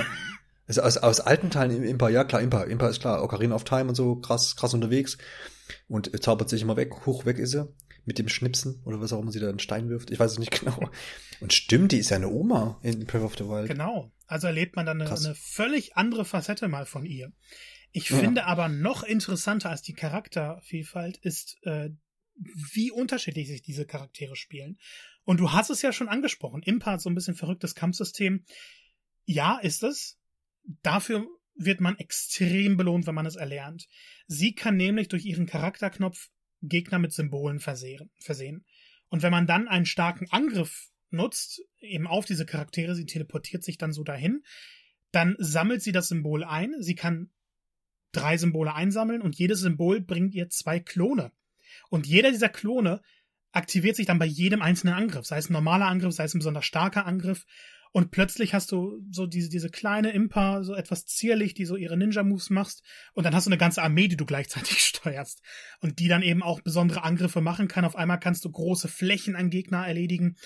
Also aus, aus alten Teilen Impa, ja klar, Impa, Impa ist klar, Ocarina of Time und so, krass, krass unterwegs. Und zaubert sich immer weg, hoch weg ist sie. Mit dem Schnipsen oder was auch immer sie da einen Stein wirft. Ich weiß es nicht genau. Und stimmt, die ist ja eine Oma in Breath of the Wild. Genau. Also erlebt man dann eine, eine völlig andere Facette mal von ihr. Ich ja. finde aber noch interessanter als die Charaktervielfalt ist, äh, wie unterschiedlich sich diese Charaktere spielen. Und du hast es ja schon angesprochen. Impa hat so ein bisschen verrücktes Kampfsystem. Ja, ist es. Dafür wird man extrem belohnt, wenn man es erlernt. Sie kann nämlich durch ihren Charakterknopf Gegner mit Symbolen versehen. versehen. Und wenn man dann einen starken Angriff nutzt, eben auf diese Charaktere, sie teleportiert sich dann so dahin, dann sammelt sie das Symbol ein. Sie kann drei Symbole einsammeln und jedes Symbol bringt ihr zwei Klone. Und jeder dieser Klone aktiviert sich dann bei jedem einzelnen Angriff, sei es ein normaler Angriff, sei es ein besonders starker Angriff. Und plötzlich hast du so diese, diese kleine Impa, so etwas zierlich, die so ihre Ninja-Moves machst. Und dann hast du eine ganze Armee, die du gleichzeitig steuerst. Und die dann eben auch besondere Angriffe machen kann. Auf einmal kannst du große Flächen an Gegner erledigen.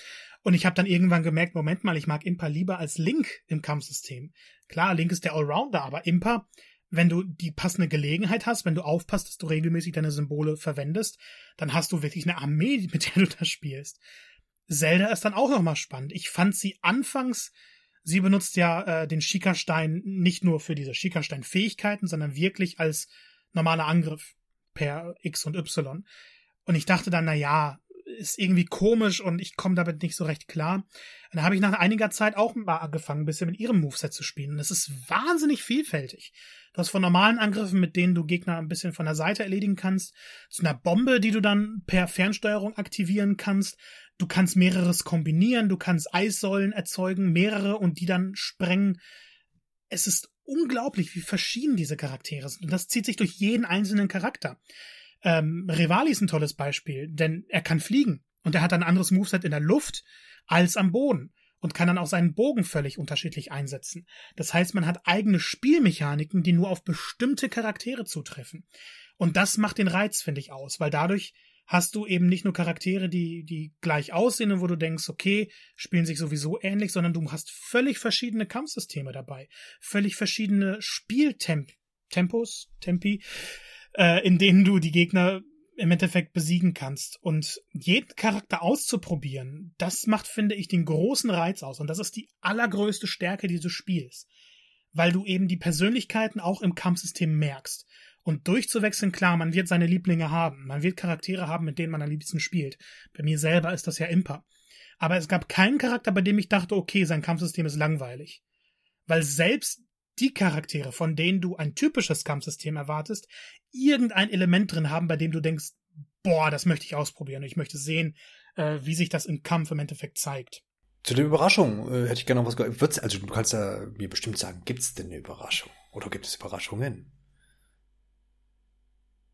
Und ich habe dann irgendwann gemerkt, Moment mal, ich mag Impa lieber als Link im Kampfsystem. Klar, Link ist der Allrounder, aber Impa wenn du die passende Gelegenheit hast, wenn du aufpasst, dass du regelmäßig deine Symbole verwendest, dann hast du wirklich eine Armee, mit der du das spielst. Zelda ist dann auch nochmal spannend. Ich fand sie anfangs, sie benutzt ja äh, den Schickerstein nicht nur für diese Schickerstein-Fähigkeiten, sondern wirklich als normaler Angriff per X und Y. Und ich dachte dann, na ja, ist irgendwie komisch und ich komme damit nicht so recht klar. Und dann habe ich nach einiger Zeit auch mal angefangen, ein bisschen mit ihrem Moveset zu spielen. Und es ist wahnsinnig vielfältig. Du hast von normalen Angriffen, mit denen du Gegner ein bisschen von der Seite erledigen kannst, zu einer Bombe, die du dann per Fernsteuerung aktivieren kannst. Du kannst mehreres kombinieren, du kannst Eissäulen erzeugen, mehrere und die dann sprengen. Es ist unglaublich, wie verschieden diese Charaktere sind. Und das zieht sich durch jeden einzelnen Charakter. Ähm, Rivali ist ein tolles Beispiel, denn er kann fliegen und er hat ein anderes Moveset in der Luft als am Boden und kann dann auch seinen Bogen völlig unterschiedlich einsetzen. Das heißt, man hat eigene Spielmechaniken, die nur auf bestimmte Charaktere zutreffen. Und das macht den Reiz, finde ich, aus, weil dadurch hast du eben nicht nur Charaktere, die, die gleich aussehen und wo du denkst, okay, spielen sich sowieso ähnlich, sondern du hast völlig verschiedene Kampfsysteme dabei, völlig verschiedene Spieltempos, Tempi, äh, in denen du die Gegner im Endeffekt besiegen kannst. Und jeden Charakter auszuprobieren, das macht, finde ich, den großen Reiz aus. Und das ist die allergrößte Stärke dieses Spiels. Weil du eben die Persönlichkeiten auch im Kampfsystem merkst. Und durchzuwechseln, klar, man wird seine Lieblinge haben. Man wird Charaktere haben, mit denen man am liebsten spielt. Bei mir selber ist das ja Imper. Aber es gab keinen Charakter, bei dem ich dachte, okay, sein Kampfsystem ist langweilig. Weil selbst die Charaktere, von denen du ein typisches Kampfsystem erwartest, irgendein Element drin haben, bei dem du denkst, boah, das möchte ich ausprobieren. Ich möchte sehen, äh, wie sich das im Kampf im Endeffekt zeigt. Zu der Überraschung äh, hätte ich gerne noch was gehört. Also du kannst ja mir bestimmt sagen, gibt es denn eine Überraschung? Oder gibt es Überraschungen?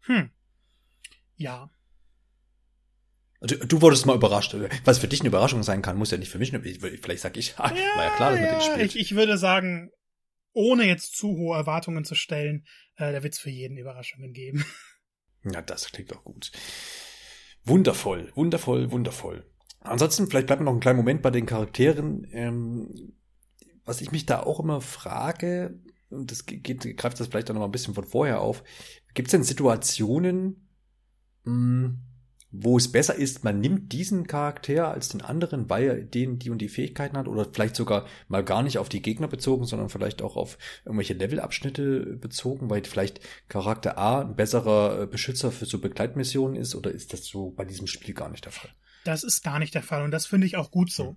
Hm. Ja. Also, du wurdest mal überrascht. Was für dich eine Überraschung sein kann, muss ja nicht für mich. Vielleicht sag ich, ja, war ja klar, dass ja, den spielt. Ich, ich würde sagen, ohne jetzt zu hohe Erwartungen zu stellen, äh, da wird es für jeden Überraschungen geben. Ja, das klingt doch gut. Wundervoll, wundervoll, wundervoll. Ansonsten, vielleicht bleibt noch einen kleinen Moment bei den Charakteren. Ähm, was ich mich da auch immer frage, und das geht, greift das vielleicht auch noch mal ein bisschen von vorher auf, gibt es denn Situationen, mh, hm, wo es besser ist, man nimmt diesen Charakter als den anderen, weil er den die und die Fähigkeiten hat oder vielleicht sogar mal gar nicht auf die Gegner bezogen, sondern vielleicht auch auf irgendwelche Levelabschnitte bezogen, weil vielleicht Charakter A ein besserer äh, Beschützer für so Begleitmissionen ist oder ist das so bei diesem Spiel gar nicht der Fall? Das ist gar nicht der Fall und das finde ich auch gut so. Mhm.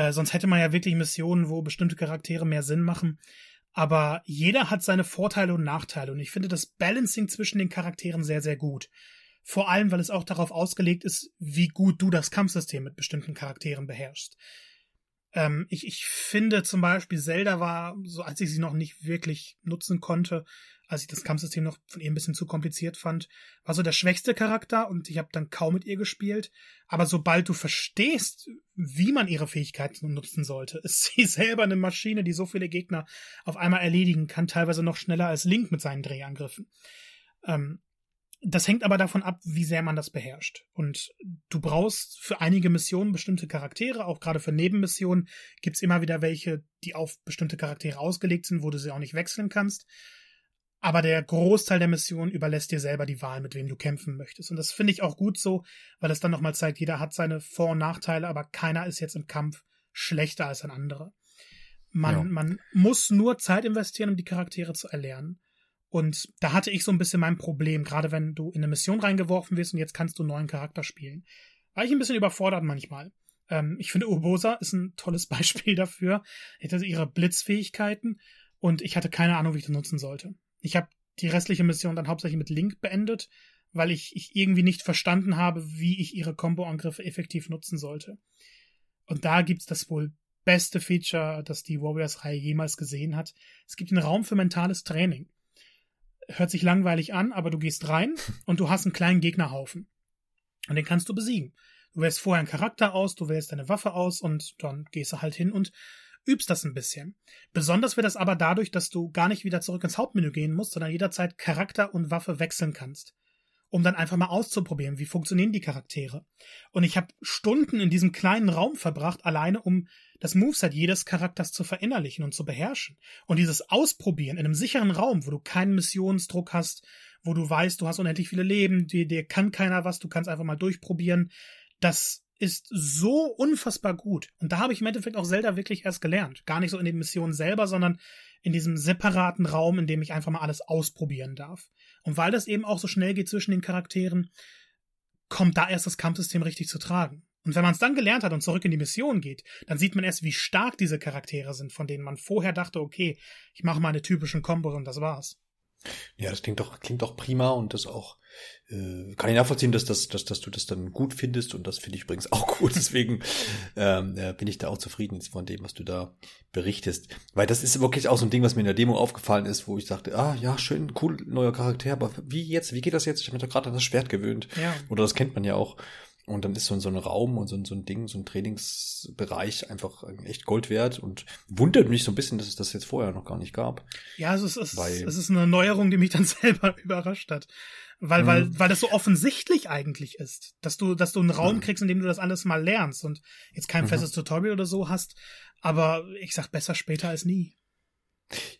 Äh, sonst hätte man ja wirklich Missionen, wo bestimmte Charaktere mehr Sinn machen. Aber jeder hat seine Vorteile und Nachteile und ich finde das Balancing zwischen den Charakteren sehr, sehr gut. Vor allem, weil es auch darauf ausgelegt ist, wie gut du das Kampfsystem mit bestimmten Charakteren beherrschst. Ähm, ich, ich finde zum Beispiel, Zelda war, so als ich sie noch nicht wirklich nutzen konnte, als ich das Kampfsystem noch von ihr ein bisschen zu kompliziert fand, war so der schwächste Charakter und ich habe dann kaum mit ihr gespielt. Aber sobald du verstehst, wie man ihre Fähigkeiten nutzen sollte, ist sie selber eine Maschine, die so viele Gegner auf einmal erledigen kann, teilweise noch schneller als Link mit seinen Drehangriffen. Ähm, das hängt aber davon ab, wie sehr man das beherrscht. Und du brauchst für einige Missionen bestimmte Charaktere, auch gerade für Nebenmissionen gibt's immer wieder welche, die auf bestimmte Charaktere ausgelegt sind, wo du sie auch nicht wechseln kannst. Aber der Großteil der Mission überlässt dir selber die Wahl, mit wem du kämpfen möchtest. Und das finde ich auch gut so, weil es dann nochmal zeigt, jeder hat seine Vor- und Nachteile, aber keiner ist jetzt im Kampf schlechter als ein anderer. Man, ja. man muss nur Zeit investieren, um die Charaktere zu erlernen. Und da hatte ich so ein bisschen mein Problem, gerade wenn du in eine Mission reingeworfen wirst und jetzt kannst du einen neuen Charakter spielen. War ich ein bisschen überfordert manchmal. Ähm, ich finde, Urbosa ist ein tolles Beispiel dafür. Hätte ihre Blitzfähigkeiten und ich hatte keine Ahnung, wie ich das nutzen sollte. Ich habe die restliche Mission dann hauptsächlich mit Link beendet, weil ich, ich irgendwie nicht verstanden habe, wie ich ihre Combo-Angriffe effektiv nutzen sollte. Und da gibt's das wohl beste Feature, das die Warriors-Reihe jemals gesehen hat. Es gibt einen Raum für mentales Training. Hört sich langweilig an, aber du gehst rein und du hast einen kleinen Gegnerhaufen. Und den kannst du besiegen. Du wählst vorher einen Charakter aus, du wählst deine Waffe aus und dann gehst du halt hin und übst das ein bisschen. Besonders wird das aber dadurch, dass du gar nicht wieder zurück ins Hauptmenü gehen musst, sondern jederzeit Charakter und Waffe wechseln kannst. Um dann einfach mal auszuprobieren, wie funktionieren die Charaktere. Und ich habe Stunden in diesem kleinen Raum verbracht, alleine um das Moveset jedes Charakters zu verinnerlichen und zu beherrschen. Und dieses Ausprobieren in einem sicheren Raum, wo du keinen Missionsdruck hast, wo du weißt, du hast unendlich viele Leben, dir, dir kann keiner was, du kannst einfach mal durchprobieren, das ist so unfassbar gut. Und da habe ich im Endeffekt auch Zelda wirklich erst gelernt. Gar nicht so in den Missionen selber, sondern in diesem separaten Raum, in dem ich einfach mal alles ausprobieren darf. Und weil das eben auch so schnell geht zwischen den Charakteren, kommt da erst das Kampfsystem richtig zu tragen. Und wenn man es dann gelernt hat und zurück in die Mission geht, dann sieht man erst, wie stark diese Charaktere sind, von denen man vorher dachte, okay, ich mache meine typischen Kombos und das war's. Ja, das klingt doch, klingt doch prima und das auch, äh, kann ich nachvollziehen, dass, das, dass, dass du das dann gut findest und das finde ich übrigens auch gut. Deswegen ähm, äh, bin ich da auch zufrieden von dem, was du da berichtest. Weil das ist wirklich auch so ein Ding, was mir in der Demo aufgefallen ist, wo ich dachte, ah ja, schön, cool, neuer Charakter, aber wie jetzt, wie geht das jetzt? Ich habe mich doch gerade an das Schwert gewöhnt. Ja. Oder das kennt man ja auch. Und dann ist so, so ein Raum und so, so ein Ding, so ein Trainingsbereich einfach echt Gold wert und wundert mich so ein bisschen, dass es das jetzt vorher noch gar nicht gab. Ja, also es ist, weil, es ist eine Neuerung, die mich dann selber überrascht hat. Weil, weil, mhm. weil das so offensichtlich eigentlich ist, dass du, dass du einen Raum mhm. kriegst, in dem du das alles mal lernst und jetzt kein mhm. festes Tutorial oder so hast. Aber ich sag besser später als nie.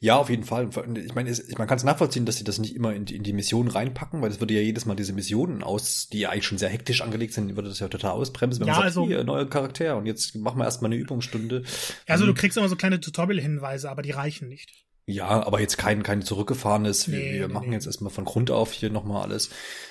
Ja, auf jeden Fall. Ich meine, man kann es nachvollziehen, dass sie das nicht immer in die, in die Mission reinpacken, weil das würde ja jedes Mal diese Missionen aus, die ja eigentlich schon sehr hektisch angelegt sind, würde das ja total ausbremsen, wenn ja, man sagt, also, hier, neuer Charakter und jetzt machen wir erstmal eine Übungsstunde. Also du kriegst immer so kleine Tutorial-Hinweise, aber die reichen nicht. Ja, aber jetzt kein, kein zurückgefahrenes. Wir, nee, wir machen nee. jetzt erstmal von Grund auf hier nochmal alles.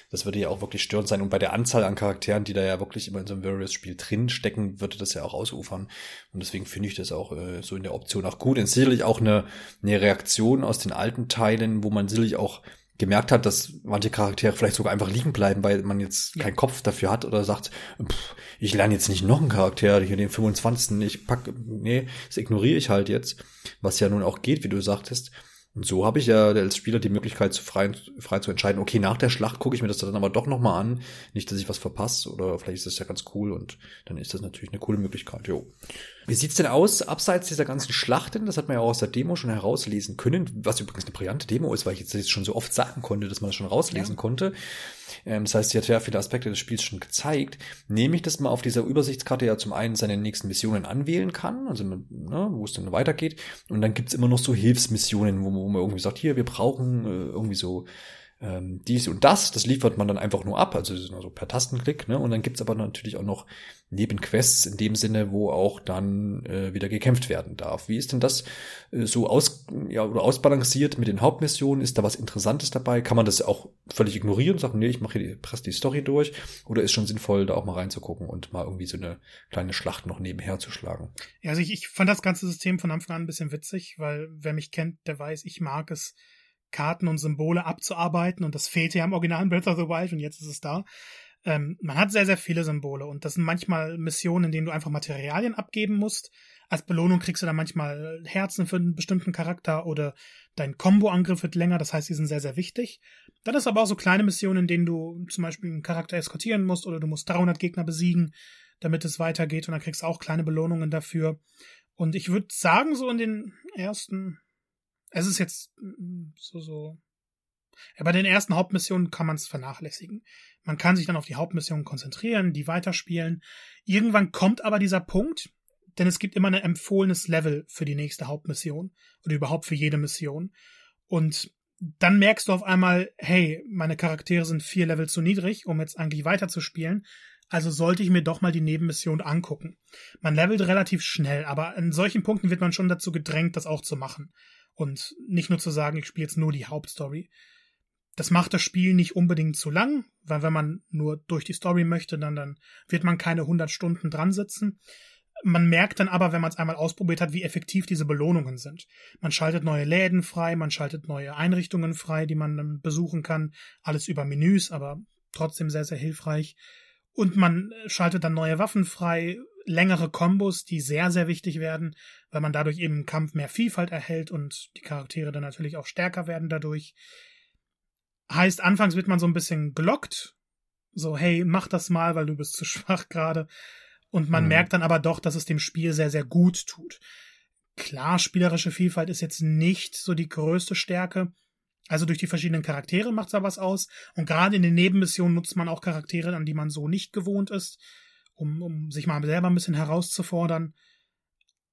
Das würde ja auch wirklich störend sein. Und bei der Anzahl an Charakteren, die da ja wirklich immer in so einem Various-Spiel drin stecken, würde das ja auch ausufern. Und deswegen finde ich das auch äh, so in der Option auch gut. Und sicherlich auch eine, eine Reaktion aus den alten Teilen, wo man sicherlich auch gemerkt hat, dass manche Charaktere vielleicht sogar einfach liegen bleiben, weil man jetzt ja. keinen Kopf dafür hat oder sagt, pff, ich lerne jetzt nicht noch einen Charakter, hier den 25. Ich pack, nee, das ignoriere ich halt jetzt, was ja nun auch geht, wie du sagtest. Und so habe ich ja als Spieler die Möglichkeit, zu frei, frei zu entscheiden, okay, nach der Schlacht gucke ich mir das dann aber doch nochmal an. Nicht, dass ich was verpasse oder vielleicht ist das ja ganz cool und dann ist das natürlich eine coole Möglichkeit, jo. Wie sieht's denn aus, abseits dieser ganzen Schlachten? Das hat man ja auch aus der Demo schon herauslesen können, was übrigens eine brillante Demo ist, weil ich jetzt schon so oft sagen konnte, dass man das schon rauslesen ja. konnte. Ähm, das heißt, sie hat ja viele Aspekte des Spiels schon gezeigt. Nämlich, dass man auf dieser Übersichtskarte ja zum einen seine nächsten Missionen anwählen kann, also ne, wo es dann weitergeht. Und dann gibt's immer noch so Hilfsmissionen, wo, wo man irgendwie sagt, hier, wir brauchen äh, irgendwie so ähm, dies und das, das liefert man dann einfach nur ab, also so per Tastenklick, ne? Und dann gibt's aber natürlich auch noch Nebenquests in dem Sinne, wo auch dann äh, wieder gekämpft werden darf. Wie ist denn das äh, so aus, ja, oder ausbalanciert mit den Hauptmissionen? Ist da was Interessantes dabei? Kann man das auch völlig ignorieren und sagen, nee, ich mache hier die, presse die Story durch? Oder ist schon sinnvoll, da auch mal reinzugucken und mal irgendwie so eine kleine Schlacht noch nebenher zu schlagen? Ja, also ich, ich fand das ganze System von Anfang an ein bisschen witzig, weil wer mich kennt, der weiß, ich mag es, Karten und Symbole abzuarbeiten und das fehlte ja im originalen Breath of the Wild und jetzt ist es da. Ähm, man hat sehr, sehr viele Symbole und das sind manchmal Missionen, in denen du einfach Materialien abgeben musst. Als Belohnung kriegst du dann manchmal Herzen für einen bestimmten Charakter oder dein Combo-Angriff wird länger, das heißt, die sind sehr, sehr wichtig. Dann ist aber auch so kleine Missionen, in denen du zum Beispiel einen Charakter eskortieren musst oder du musst 300 Gegner besiegen, damit es weitergeht und dann kriegst du auch kleine Belohnungen dafür. Und ich würde sagen, so in den ersten, es ist jetzt mm, so, so, bei den ersten Hauptmissionen kann man es vernachlässigen. Man kann sich dann auf die Hauptmissionen konzentrieren, die weiterspielen. Irgendwann kommt aber dieser Punkt, denn es gibt immer ein empfohlenes Level für die nächste Hauptmission oder überhaupt für jede Mission. Und dann merkst du auf einmal, hey, meine Charaktere sind vier Level zu niedrig, um jetzt eigentlich weiterzuspielen. Also sollte ich mir doch mal die Nebenmission angucken. Man levelt relativ schnell, aber an solchen Punkten wird man schon dazu gedrängt, das auch zu machen. Und nicht nur zu sagen, ich spiele jetzt nur die Hauptstory. Das macht das Spiel nicht unbedingt zu lang, weil wenn man nur durch die Story möchte, dann, dann wird man keine 100 Stunden dran sitzen. Man merkt dann aber, wenn man es einmal ausprobiert hat, wie effektiv diese Belohnungen sind. Man schaltet neue Läden frei, man schaltet neue Einrichtungen frei, die man dann besuchen kann. Alles über Menüs, aber trotzdem sehr, sehr hilfreich. Und man schaltet dann neue Waffen frei, längere Kombos, die sehr, sehr wichtig werden, weil man dadurch eben im Kampf mehr Vielfalt erhält und die Charaktere dann natürlich auch stärker werden dadurch. Heißt, anfangs wird man so ein bisschen gelockt, so, hey, mach das mal, weil du bist zu schwach gerade. Und man mhm. merkt dann aber doch, dass es dem Spiel sehr, sehr gut tut. Klar, spielerische Vielfalt ist jetzt nicht so die größte Stärke, also durch die verschiedenen Charaktere macht's da was aus. Und gerade in den Nebenmissionen nutzt man auch Charaktere, an die man so nicht gewohnt ist, um, um sich mal selber ein bisschen herauszufordern.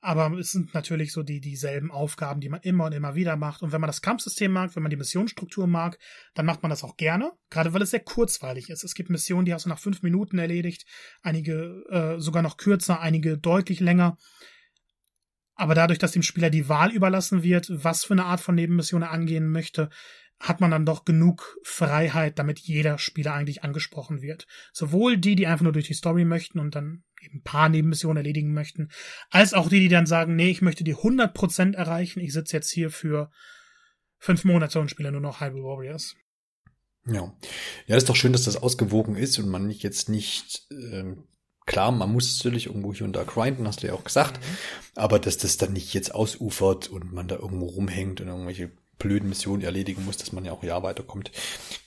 Aber es sind natürlich so die dieselben Aufgaben, die man immer und immer wieder macht. Und wenn man das Kampfsystem mag, wenn man die Missionsstruktur mag, dann macht man das auch gerne. Gerade weil es sehr kurzweilig ist. Es gibt Missionen, die hast du nach fünf Minuten erledigt, einige äh, sogar noch kürzer, einige deutlich länger. Aber dadurch, dass dem Spieler die Wahl überlassen wird, was für eine Art von Nebenmission er angehen möchte, hat man dann doch genug Freiheit, damit jeder Spieler eigentlich angesprochen wird. Sowohl die, die einfach nur durch die Story möchten und dann eben ein paar Nebenmissionen erledigen möchten, als auch die, die dann sagen, nee, ich möchte die 100% erreichen, ich sitze jetzt hier für fünf Monate und spiele nur noch Hyrule Warriors. Ja. Ja, ist doch schön, dass das ausgewogen ist und man nicht jetzt nicht ähm, Klar, man muss natürlich irgendwo hier und da grinden, hast du ja auch gesagt. Mhm. Aber dass das dann nicht jetzt ausufert und man da irgendwo rumhängt und irgendwelche blöden Missionen erledigen muss, dass man ja auch ja weiterkommt.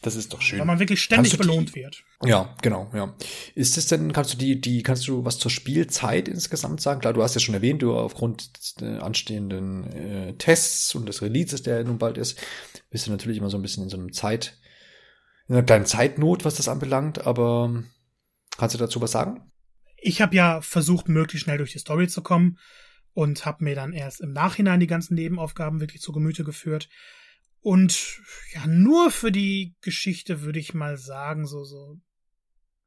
Das ist doch schön. Weil man wirklich ständig belohnt wird. Ja, genau, ja. Ist es denn, kannst du die, die, kannst du was zur Spielzeit insgesamt sagen? Klar, du hast ja schon erwähnt, du aufgrund des anstehenden äh, Tests und des Releases, der nun bald ist, bist du natürlich immer so ein bisschen in so einem Zeit, in einer kleinen Zeitnot, was das anbelangt, aber kannst du dazu was sagen? ich habe ja versucht, möglichst schnell durch die Story zu kommen und habe mir dann erst im Nachhinein die ganzen Nebenaufgaben wirklich zu Gemüte geführt. Und ja, nur für die Geschichte würde ich mal sagen, so, so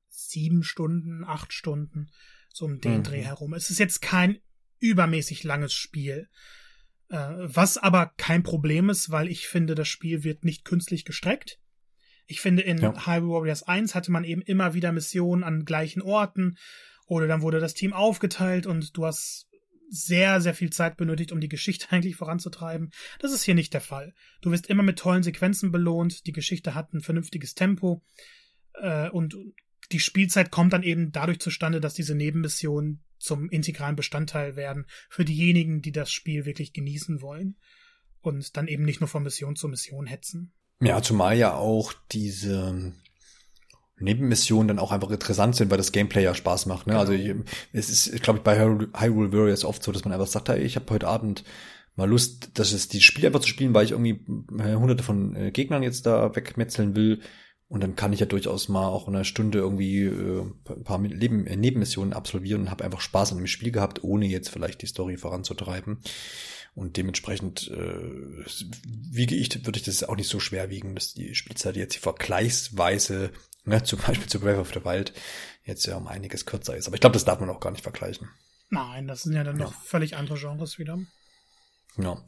sieben Stunden, acht Stunden, so um den mhm. Dreh herum. Es ist jetzt kein übermäßig langes Spiel. Äh, was aber kein Problem ist, weil ich finde, das Spiel wird nicht künstlich gestreckt. Ich finde, in ja. Hyrule Warriors 1 hatte man eben immer wieder Missionen an gleichen Orten oder dann wurde das Team aufgeteilt und du hast sehr, sehr viel Zeit benötigt, um die Geschichte eigentlich voranzutreiben. Das ist hier nicht der Fall. Du wirst immer mit tollen Sequenzen belohnt, die Geschichte hat ein vernünftiges Tempo äh, und die Spielzeit kommt dann eben dadurch zustande, dass diese Nebenmissionen zum integralen Bestandteil werden für diejenigen, die das Spiel wirklich genießen wollen und dann eben nicht nur von Mission zu Mission hetzen. Ja, zumal ja auch diese Nebenmissionen dann auch einfach interessant sind, weil das Gameplay ja Spaß macht. Ne? Also genau. ich, es ist, glaube ich, bei Hyrule Warriors oft so, dass man einfach sagt, hey, ich habe heute Abend mal Lust, dass es die Spiel einfach zu spielen, weil ich irgendwie äh, hunderte von äh, Gegnern jetzt da wegmetzeln will. Und dann kann ich ja durchaus mal auch eine Stunde irgendwie äh, ein paar Leben, äh, Nebenmissionen absolvieren und habe einfach Spaß an dem Spiel gehabt, ohne jetzt vielleicht die Story voranzutreiben. Und dementsprechend äh, wiege ich, würde ich das auch nicht so schwer wiegen, dass die Spielzeit jetzt hier vergleichsweise ne, zum Beispiel zu Breath of the Wild jetzt ja um einiges kürzer ist. Aber ich glaube, das darf man auch gar nicht vergleichen. Nein, das sind ja dann ja. noch völlig andere Genres wieder. Ja.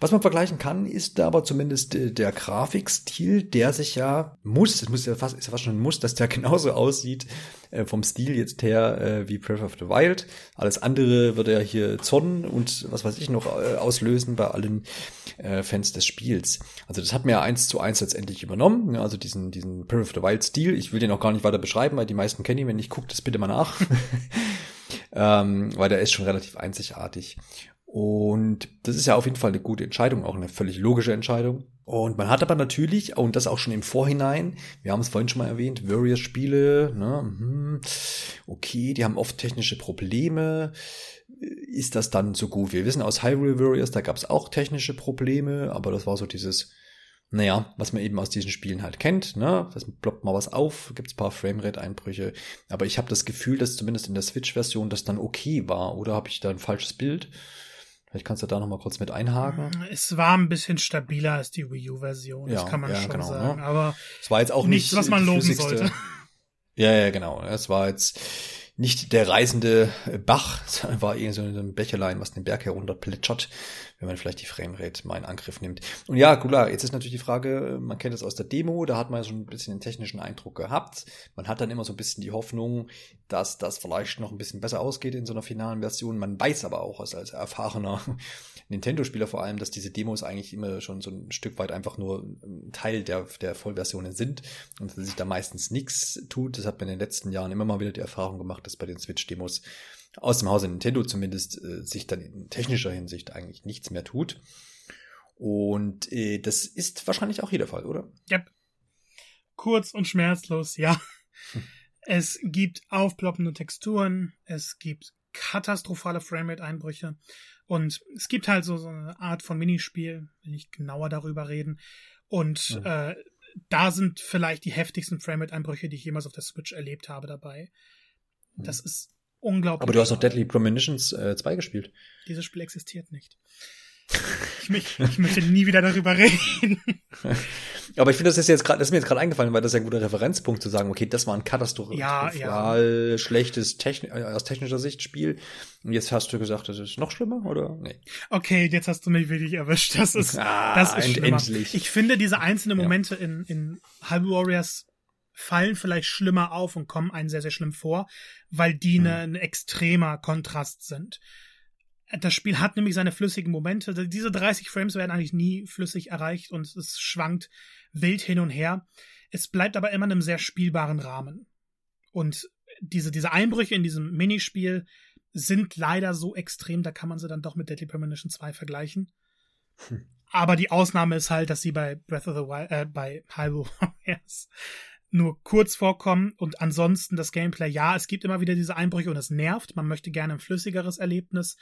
Was man vergleichen kann, ist aber zumindest äh, der Grafikstil, der sich ja muss, es muss ja fast, ist ja fast schon ein Muss, dass der genauso aussieht äh, vom Stil jetzt her äh, wie Breath of the Wild. Alles andere würde ja hier Zorn und was weiß ich noch äh, auslösen bei allen äh, Fans des Spiels. Also das hat mir ja eins zu eins letztendlich übernommen, ne? also diesen, diesen Breath of the Wild Stil. Ich will den auch gar nicht weiter beschreiben, weil die meisten kennen ihn. Wenn nicht, guckt das bitte mal nach. ähm, weil der ist schon relativ einzigartig. Und das ist ja auf jeden Fall eine gute Entscheidung, auch eine völlig logische Entscheidung. Und man hat aber natürlich, und das auch schon im Vorhinein, wir haben es vorhin schon mal erwähnt, Warriors-Spiele, ne, mhm, okay, die haben oft technische Probleme. Ist das dann so gut? Wir wissen aus Hyrule Warriors, da gab es auch technische Probleme, aber das war so dieses, naja, was man eben aus diesen Spielen halt kennt, ne? Das ploppt mal was auf, gibt's paar Framerate-Einbrüche. Aber ich habe das Gefühl, dass zumindest in der Switch-Version das dann okay war. Oder habe ich da ein falsches Bild? Vielleicht kannst du da noch mal kurz mit einhaken. Es war ein bisschen stabiler als die Wii U-Version, das kann man ja, schon genau, sagen. Ne? Aber es war jetzt auch nichts, was man loben sollte. Ja, ja, genau. Es war jetzt nicht der reisende Bach, sondern war eher so ein Becherlein, was den Berg herunter plätschert, wenn man vielleicht die Framerate mal in Angriff nimmt. Und ja, klar, jetzt ist natürlich die Frage, man kennt es aus der Demo, da hat man ja schon ein bisschen den technischen Eindruck gehabt. Man hat dann immer so ein bisschen die Hoffnung, dass das vielleicht noch ein bisschen besser ausgeht in so einer finalen Version. Man weiß aber auch als, als erfahrener Nintendo-Spieler vor allem, dass diese Demos eigentlich immer schon so ein Stück weit einfach nur ein Teil der, der Vollversionen sind und dass sich da meistens nichts tut. Das hat man in den letzten Jahren immer mal wieder die Erfahrung gemacht, dass bei den Switch-Demos aus dem Hause Nintendo zumindest äh, sich dann in technischer Hinsicht eigentlich nichts mehr tut. Und äh, das ist wahrscheinlich auch hier der Fall, oder? Yep. Kurz und schmerzlos, ja. Hm. Es gibt aufploppende Texturen, es gibt katastrophale Framerate-Einbrüche und es gibt halt so, so eine Art von Minispiel, will ich genauer darüber reden. Und mhm. äh, da sind vielleicht die heftigsten Framerate-Einbrüche, die ich jemals auf der Switch erlebt habe, dabei. Das mhm. ist unglaublich. Aber du hast doch Deadly Premonitions äh, 2 gespielt. Dieses Spiel existiert nicht. Ich, mich, ich möchte nie wieder darüber reden. Aber ich finde, das ist jetzt gerade, das ist mir jetzt gerade eingefallen, weil das ist ein guter Referenzpunkt zu sagen, okay, das war ein katastrophal ja, ja. schlechtes Techni äh, aus technischer Sicht Spiel. Und jetzt hast du gesagt, das ist noch schlimmer, oder? Nee. Okay, jetzt hast du mich wirklich erwischt. Das ist, ah, das ist schlimmer. Endlich. Ich finde diese einzelnen Momente ja. in, in Hyrule Warriors fallen vielleicht schlimmer auf und kommen einen sehr, sehr schlimm vor, weil die mhm. ein extremer Kontrast sind. Das Spiel hat nämlich seine flüssigen Momente. Diese 30 Frames werden eigentlich nie flüssig erreicht und es schwankt wild hin und her. Es bleibt aber immer in einem sehr spielbaren Rahmen. Und diese, diese Einbrüche in diesem Minispiel sind leider so extrem, da kann man sie dann doch mit Deadly Premonition 2 vergleichen. Hm. Aber die Ausnahme ist halt, dass sie bei Breath of the Wild, äh, bei Hyrule Warriors nur kurz vorkommen und ansonsten das Gameplay, ja, es gibt immer wieder diese Einbrüche und es nervt. Man möchte gerne ein flüssigeres Erlebnis.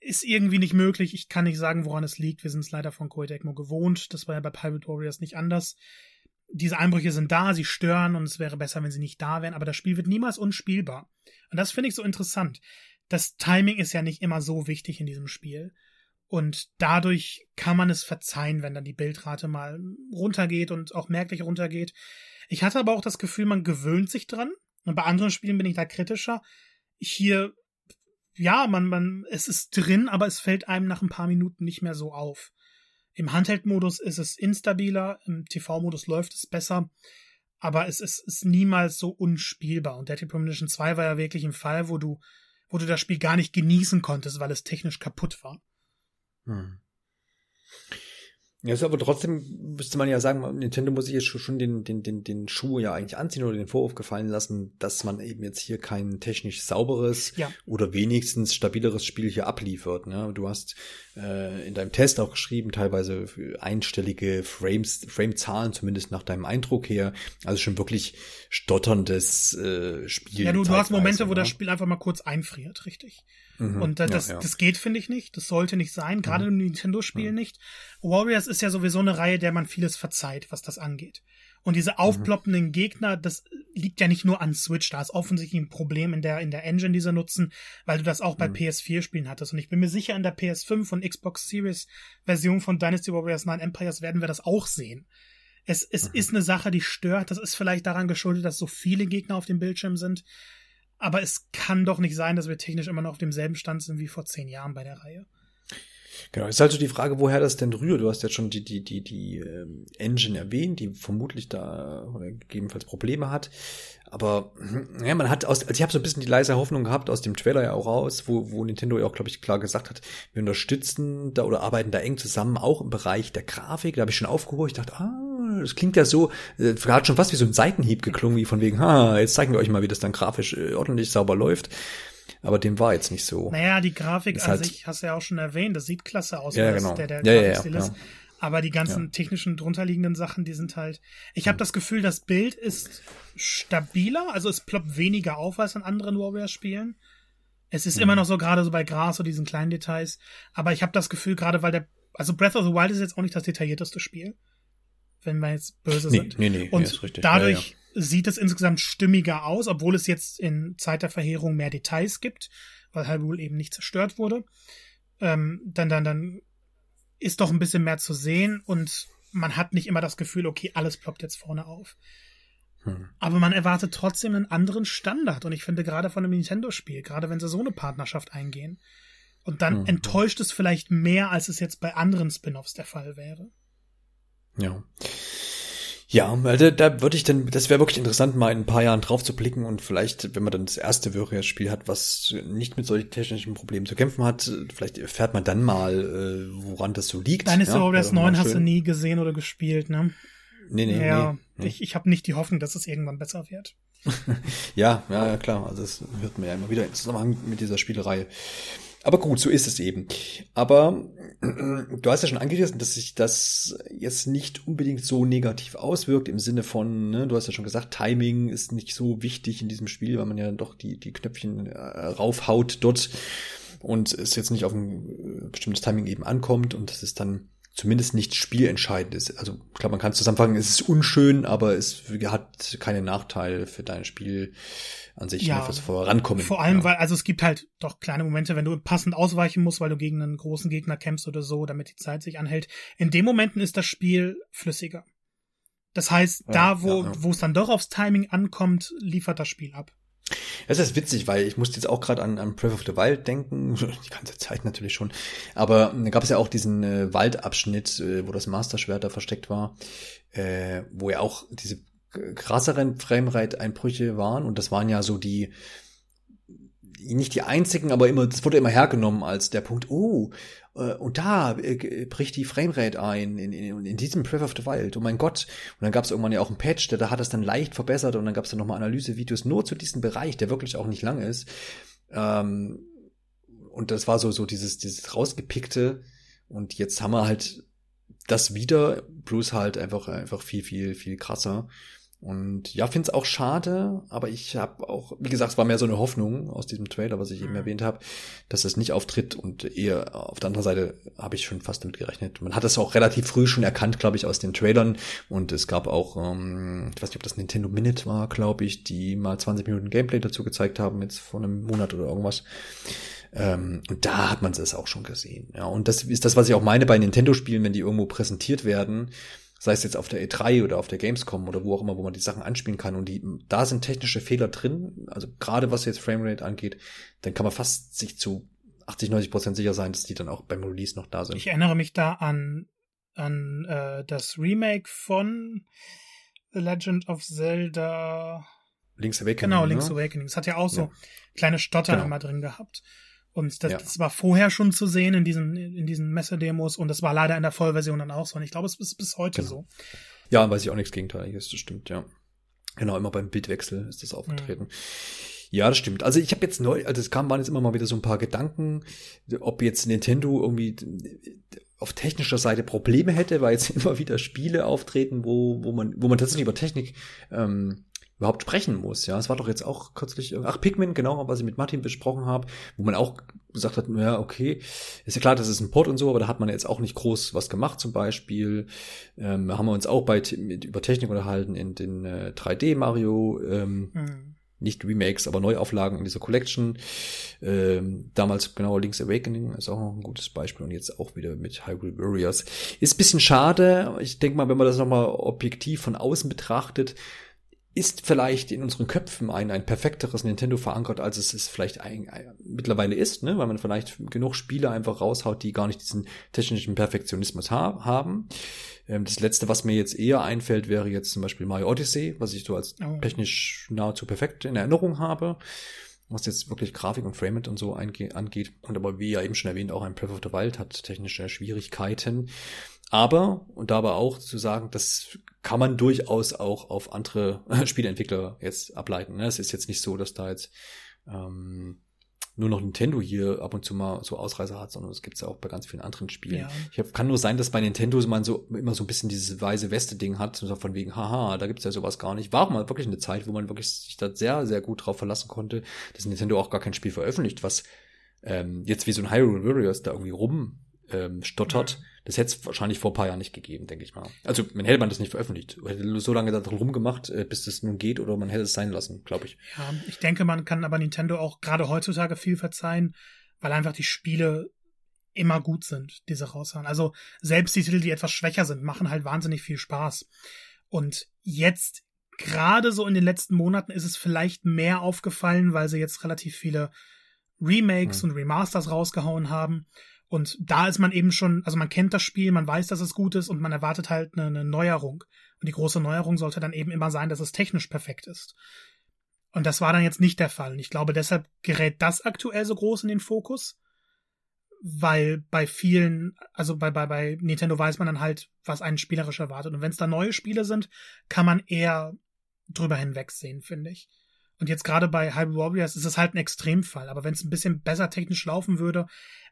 Ist irgendwie nicht möglich. Ich kann nicht sagen, woran es liegt. Wir sind es leider von Koei gewohnt. Das war ja bei Pirate Warriors nicht anders. Diese Einbrüche sind da, sie stören und es wäre besser, wenn sie nicht da wären, aber das Spiel wird niemals unspielbar. Und das finde ich so interessant. Das Timing ist ja nicht immer so wichtig in diesem Spiel. Und dadurch kann man es verzeihen, wenn dann die Bildrate mal runtergeht und auch merklich runtergeht. Ich hatte aber auch das Gefühl, man gewöhnt sich dran. Und bei anderen Spielen bin ich da kritischer. Hier, ja, man, man, es ist drin, aber es fällt einem nach ein paar Minuten nicht mehr so auf. Im Handheld-Modus ist es instabiler, im TV-Modus läuft es besser, aber es ist, ist niemals so unspielbar. Und Deadly Premonition 2 war ja wirklich ein Fall, wo du, wo du das Spiel gar nicht genießen konntest, weil es technisch kaputt war. Hm. Ja, ist aber trotzdem müsste man ja sagen, Nintendo muss sich jetzt schon den, den, den, den Schuh ja eigentlich anziehen oder den Vorwurf gefallen lassen, dass man eben jetzt hier kein technisch sauberes ja. oder wenigstens stabileres Spiel hier abliefert. Ne? Du hast äh, in deinem Test auch geschrieben, teilweise einstellige Frames, Frame-Zahlen, zumindest nach deinem Eindruck her. Also schon wirklich stotterndes äh, Spiel. Ja, du, du hast Momente, ne? wo das Spiel einfach mal kurz einfriert, richtig? Mhm, und äh, das, ja, ja. das geht, finde ich, nicht. Das sollte nicht sein, gerade mhm. im Nintendo-Spiel mhm. nicht. Warriors ist ja sowieso eine Reihe, der man vieles verzeiht, was das angeht. Und diese mhm. aufploppenden Gegner, das liegt ja nicht nur an Switch, da ist offensichtlich ein Problem in der, in der Engine, die sie nutzen, weil du das auch bei mhm. PS4-Spielen hattest. Und ich bin mir sicher, in der PS5 und Xbox Series-Version von Dynasty Warriors 9 Empires werden wir das auch sehen. Es, es mhm. ist eine Sache, die stört. Das ist vielleicht daran geschuldet, dass so viele Gegner auf dem Bildschirm sind. Aber es kann doch nicht sein, dass wir technisch immer noch auf demselben Stand sind wie vor zehn Jahren bei der Reihe. Genau, ist also die Frage, woher das denn rührt. Du hast ja schon die, die, die, die ähm, Engine erwähnt, die vermutlich da oder gegebenenfalls Probleme hat. Aber ja, man hat aus, also ich habe so ein bisschen die leise Hoffnung gehabt aus dem Trailer ja auch raus, wo, wo Nintendo ja auch, glaube ich, klar gesagt hat, wir unterstützen da oder arbeiten da eng zusammen, auch im Bereich der Grafik. Da habe ich schon aufgeholt, ich dachte, ah, das klingt ja so, äh, hat schon fast wie so ein Seitenhieb geklungen, wie von wegen, ha, jetzt zeigen wir euch mal, wie das dann grafisch äh, ordentlich sauber läuft aber dem war jetzt nicht so. Naja, die Grafik an halt sich, hast du ja auch schon erwähnt, das sieht klasse aus, ja, genau. der, der ja, ja, ja, ist. Aber die ganzen ja. technischen drunterliegenden Sachen, die sind halt. Ich habe das Gefühl, das Bild ist stabiler, also es ploppt weniger auf als in anderen Warriors-Spielen. Es ist mhm. immer noch so gerade so bei Gras oder diesen kleinen Details. Aber ich habe das Gefühl, gerade weil der. Also Breath of the Wild ist jetzt auch nicht das detaillierteste Spiel. Wenn wir jetzt böse nee, sind. Nee, nee, Und nee, ist richtig. dadurch ja, ja. sieht es insgesamt stimmiger aus, obwohl es jetzt in Zeit der Verheerung mehr Details gibt weil Hyrule eben nicht zerstört wurde. Ähm, dann, dann, dann ist doch ein bisschen mehr zu sehen und man hat nicht immer das Gefühl, okay, alles ploppt jetzt vorne auf. Hm. Aber man erwartet trotzdem einen anderen Standard und ich finde gerade von einem Nintendo-Spiel, gerade wenn sie so eine Partnerschaft eingehen, und dann hm. enttäuscht es vielleicht mehr, als es jetzt bei anderen Spin-offs der Fall wäre. Ja. Ja, also da würde ich dann, das wäre wirklich interessant, mal in ein paar Jahren drauf zu blicken und vielleicht, wenn man dann das erste Warriors-Spiel hat, was nicht mit solchen technischen Problemen zu kämpfen hat, vielleicht erfährt man dann mal, äh, woran das so liegt. Deine ja, Warriors 9 hast du nie gesehen oder gespielt, ne? Nee, nee, ja, nee. Ich, ich habe nicht die Hoffnung, dass es irgendwann besser wird. ja, ja, ja, klar. Also das hört man ja immer wieder im Zusammenhang mit dieser Spielerei. Aber gut, so ist es eben. Aber du hast ja schon angerissen, dass sich das jetzt nicht unbedingt so negativ auswirkt im Sinne von, ne, du hast ja schon gesagt, Timing ist nicht so wichtig in diesem Spiel, weil man ja doch die, die Knöpfchen äh, raufhaut dort und es jetzt nicht auf ein äh, bestimmtes Timing eben ankommt und das ist dann zumindest nicht spielentscheidend ist. Also ich glaube, man kann zusammenfangen, es ist unschön, aber es hat keine Nachteile für dein Spiel an sich, ja, fürs Vorankommen. Vor allem, ja. weil, also es gibt halt doch kleine Momente, wenn du passend ausweichen musst, weil du gegen einen großen Gegner kämpfst oder so, damit die Zeit sich anhält. In den Momenten ist das Spiel flüssiger. Das heißt, ja, da, wo, wo es dann doch aufs Timing ankommt, liefert das Spiel ab. Es ist witzig, weil ich musste jetzt auch gerade an, an Breath of the Wild denken, die ganze Zeit natürlich schon. Aber da gab es ja auch diesen äh, Waldabschnitt, äh, wo das Master-Schwert da versteckt war, äh, wo ja auch diese krasseren Framerate-Einbrüche waren. Und das waren ja so die, nicht die einzigen, aber immer, das wurde immer hergenommen als der Punkt, oh, äh, und da äh, bricht die Framerate ein, in, in, in diesem Breath of the Wild, oh mein Gott. Und dann gab es irgendwann ja auch einen Patch, der da hat das dann leicht verbessert und dann gab es dann nochmal Analysevideos nur zu diesem Bereich, der wirklich auch nicht lang ist. Ähm, und das war so, so dieses, dieses rausgepickte. Und jetzt haben wir halt das wieder, plus halt einfach, einfach viel, viel, viel krasser. Und ja, finde es auch schade, aber ich habe auch, wie gesagt, es war mehr so eine Hoffnung aus diesem Trailer, was ich eben mhm. erwähnt habe, dass es nicht auftritt und eher auf der anderen Seite habe ich schon fast damit gerechnet. Man hat es auch relativ früh schon erkannt, glaube ich, aus den Trailern und es gab auch, ähm, ich weiß nicht, ob das Nintendo Minute war, glaube ich, die mal 20 Minuten Gameplay dazu gezeigt haben, jetzt vor einem Monat oder irgendwas. Ähm, und da hat man es auch schon gesehen. Ja, und das ist das, was ich auch meine bei Nintendo-Spielen, wenn die irgendwo präsentiert werden sei es jetzt auf der E3 oder auf der Gamescom oder wo auch immer, wo man die Sachen anspielen kann und die, da sind technische Fehler drin, also gerade was jetzt Framerate angeht, dann kann man fast sich zu 80, 90 Prozent sicher sein, dass die dann auch beim Release noch da sind. Ich erinnere mich da an, an äh, das Remake von The Legend of Zelda Link's Awakening. Genau, Link's ne? Awakening. Das hat ja auch so ja. kleine Stotter genau. immer drin gehabt. Und das, Ja. das war vorher schon zu sehen in diesen, in diesen Messedemos und das war leider in der Vollversion dann auch so. Und ich glaube, es ist bis heute Genau. so. Ja, weiß ich auch nichts Gegenteiliges, das stimmt, ja. Genau, immer beim Bildwechsel ist das aufgetreten. Ja, das stimmt. Also ich habe jetzt neu, also es kam, waren jetzt immer mal wieder so ein paar Gedanken, ob jetzt Nintendo irgendwie auf technischer Seite Probleme hätte, weil jetzt immer wieder Spiele auftreten, wo, wo man, wo man tatsächlich über Technik ähm, überhaupt sprechen muss. Ja, es war doch jetzt auch kürzlich, ach, Pikmin, genau, was ich mit Martin besprochen habe, wo man auch gesagt hat, ja, okay, ist ja klar, das ist ein Port und so, aber da hat man jetzt auch nicht groß was gemacht, zum Beispiel. Ähm, haben wir uns auch bei, mit, über Technik unterhalten in den äh, 3D Mario, ähm, Mhm. nicht Remakes, aber Neuauflagen in dieser Collection. Ähm, damals genau Link's Awakening ist auch noch ein gutes Beispiel und jetzt auch wieder mit Hyrule Warriors. Ist ein bisschen schade. Ich denke mal, wenn man das nochmal objektiv von außen betrachtet, ist vielleicht in unseren Köpfen ein, ein perfekteres Nintendo verankert, als es es vielleicht ein, ein, mittlerweile ist, ne? weil man vielleicht genug Spiele einfach raushaut, die gar nicht diesen technischen Perfektionismus ha haben. Ähm, das letzte, was mir jetzt eher einfällt, wäre jetzt zum Beispiel Mario Odyssey, was ich so als oh. technisch nahezu perfekt in Erinnerung habe was jetzt wirklich Grafik und Frameit und so angeht. Und aber wie ja eben schon erwähnt, auch ein Breath of the Wild hat technische Schwierigkeiten. Aber, und dabei auch zu sagen, das kann man durchaus auch auf andere Spieleentwickler jetzt ableiten. Ne? Es ist jetzt nicht so, dass da jetzt ähm, nur noch Nintendo hier ab und zu mal so Ausreißer hat, sondern es gibt es ja auch bei ganz vielen anderen Spielen. Ja. Ich hab, kann nur sein, dass bei Nintendo man so immer so ein bisschen dieses weiße Weste-Ding hat, so von wegen, haha, da gibt's ja sowas gar nicht. War auch mal wirklich eine Zeit, wo man wirklich sich da sehr, sehr gut drauf verlassen konnte, dass Nintendo auch gar kein Spiel veröffentlicht, was ähm, jetzt wie so ein Hyrule Warriors da irgendwie rum ähm, stottert. Ja das hätte es wahrscheinlich vor ein paar Jahren nicht gegeben, denke ich mal. Also man hätte man das nicht veröffentlicht. Man hätte so lange darum rumgemacht, äh, bis das nun geht, oder man hätte es sein lassen, glaube ich. Ja, ich denke, man kann aber Nintendo auch gerade heutzutage viel verzeihen, weil einfach die Spiele immer gut sind, diese raushauen. Also selbst die Titel, die etwas schwächer sind, machen halt wahnsinnig viel Spaß. Und jetzt, gerade so in den letzten Monaten, ist es vielleicht mehr aufgefallen, weil sie jetzt relativ viele Remakes hm. und Remasters rausgehauen haben. Und da ist man eben schon, also man kennt das Spiel, man weiß, dass es gut ist und man erwartet halt eine, eine Neuerung. Und die große Neuerung sollte dann eben immer sein, dass es technisch perfekt ist. Und das war dann jetzt nicht der Fall. Und ich glaube, deshalb gerät das aktuell so groß in den Fokus, weil bei vielen, also bei, bei, bei Nintendo weiß man dann halt, was einen spielerisch erwartet. Und wenn es da neue Spiele sind, kann man eher drüber hinwegsehen, finde ich. Und jetzt gerade bei Hyrule Warriors ist es halt ein Extremfall. Aber wenn es ein bisschen besser technisch laufen würde,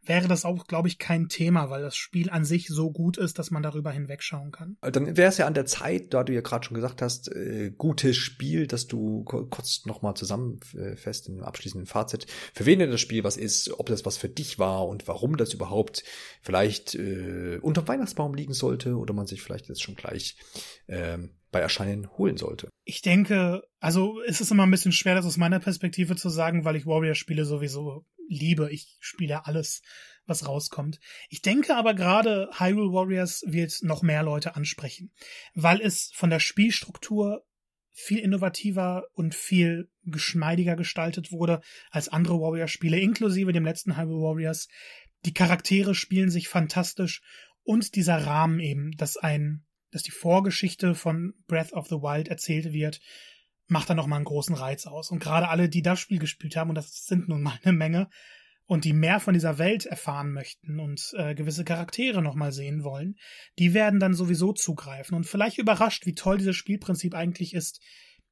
wäre das auch, glaube ich, kein Thema, weil das Spiel an sich so gut ist, dass man darüber hinwegschauen kann. Dann wäre es ja an der Zeit, da du ja gerade schon gesagt hast, äh, gutes Spiel, dass du kurz nochmal zusammenfasst äh, im abschließenden Fazit. Für wen denn das Spiel was ist, ob das was für dich war und warum das überhaupt vielleicht äh, unter Weihnachtsbaum liegen sollte oder man sich vielleicht jetzt schon gleich ähm, bei Erscheinen holen sollte. Ich denke, also es ist immer ein bisschen schwer, das aus meiner Perspektive zu sagen, weil ich Warrior-Spiele sowieso liebe. Ich spiele alles, was rauskommt. Ich denke aber gerade Hyrule Warriors wird noch mehr Leute ansprechen, weil es von der Spielstruktur viel innovativer und viel geschmeidiger gestaltet wurde als andere Warrior-Spiele, inklusive dem letzten Hyrule Warriors. Die Charaktere spielen sich fantastisch und dieser Rahmen eben, dass ein dass die Vorgeschichte von Breath of the Wild erzählt wird, macht dann nochmal einen großen Reiz aus. Und gerade alle, die das Spiel gespielt haben, und das sind nun mal eine Menge, und die mehr von dieser Welt erfahren möchten und äh, gewisse Charaktere nochmal sehen wollen, die werden dann sowieso zugreifen und vielleicht überrascht, wie toll dieses Spielprinzip eigentlich ist.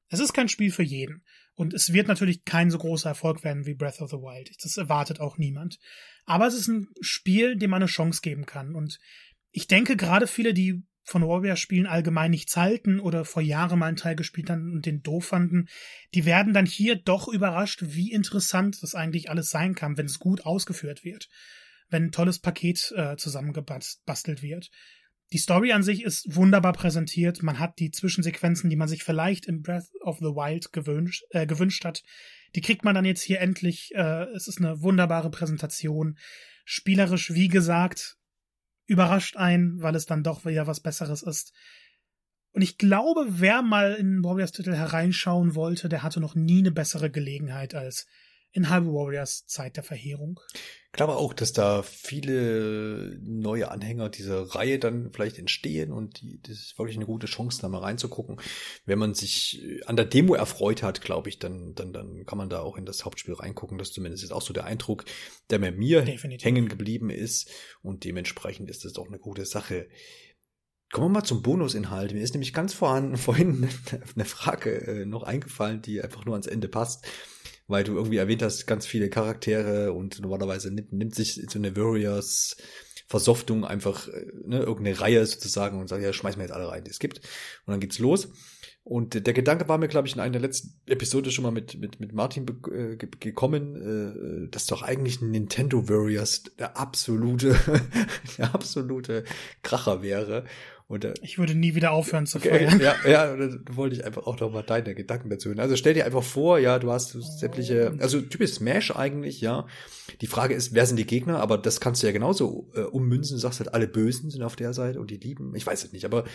Es ist kein Spiel für jeden. Und es wird natürlich kein so großer Erfolg werden wie Breath of the Wild. Das erwartet auch niemand. Aber es ist ein Spiel, dem man eine Chance geben kann. Und ich denke, gerade viele, die von Warrior-Spielen allgemein nichts halten oder vor Jahren mal einen Teil gespielt haben und den doof fanden, die werden dann hier doch überrascht, wie interessant das eigentlich alles sein kann, wenn es gut ausgeführt wird. Wenn ein tolles Paket äh, zusammengebastelt wird. Die Story an sich ist wunderbar präsentiert. Man hat die Zwischensequenzen, die man sich vielleicht in Breath of the Wild gewünscht, äh, gewünscht hat. Die kriegt man dann jetzt hier endlich. Äh, es ist eine wunderbare Präsentation. Spielerisch, wie gesagt, überrascht ein, weil es dann doch wieder was Besseres ist. Und ich glaube, wer mal in Warriors Titel hereinschauen wollte, der hatte noch nie eine bessere Gelegenheit als in Hyrule Warriors Zeit der Verheerung. Ich glaube auch, dass da viele neue Anhänger dieser Reihe dann vielleicht entstehen und die, das ist wirklich eine gute Chance, da mal reinzugucken. Wenn man sich an der Demo erfreut hat, glaube ich, dann, dann, dann kann man da auch in das Hauptspiel reingucken. Das zumindest ist auch so der Eindruck, der bei mir Definitiv. hängen geblieben ist und dementsprechend ist das doch eine gute Sache. Kommen wir mal zum Bonusinhalt. Mir ist nämlich ganz vorhanden vorhin eine Frage äh, noch eingefallen, die einfach nur ans Ende passt weil du irgendwie erwähnt hast, ganz viele Charaktere und normalerweise nimmt, nimmt sich so eine Warriors Versoftung einfach äh, ne, irgendeine Reihe sozusagen und sagt, ja, schmeiß mir jetzt alle rein, die es gibt. Und dann geht's los. Und der Gedanke war mir, glaube ich, in einer letzten Episode schon mal mit, mit, mit Martin äh, gekommen, äh, dass doch eigentlich Nintendo Warriors der absolute, der absolute Kracher wäre. Und, äh, ich würde nie wieder aufhören zu okay, feiern. Ja, ja, da wollte ich einfach auch noch mal deine Gedanken dazu hören. Also stell dir einfach vor, ja, du hast sämtliche, also typisch Smash eigentlich, ja. Die Frage ist, wer sind die Gegner? Aber das kannst du ja genauso äh, ummünzen. Du sagst halt, alle Bösen sind auf der Seite und die Lieben. Ich weiß es nicht, aber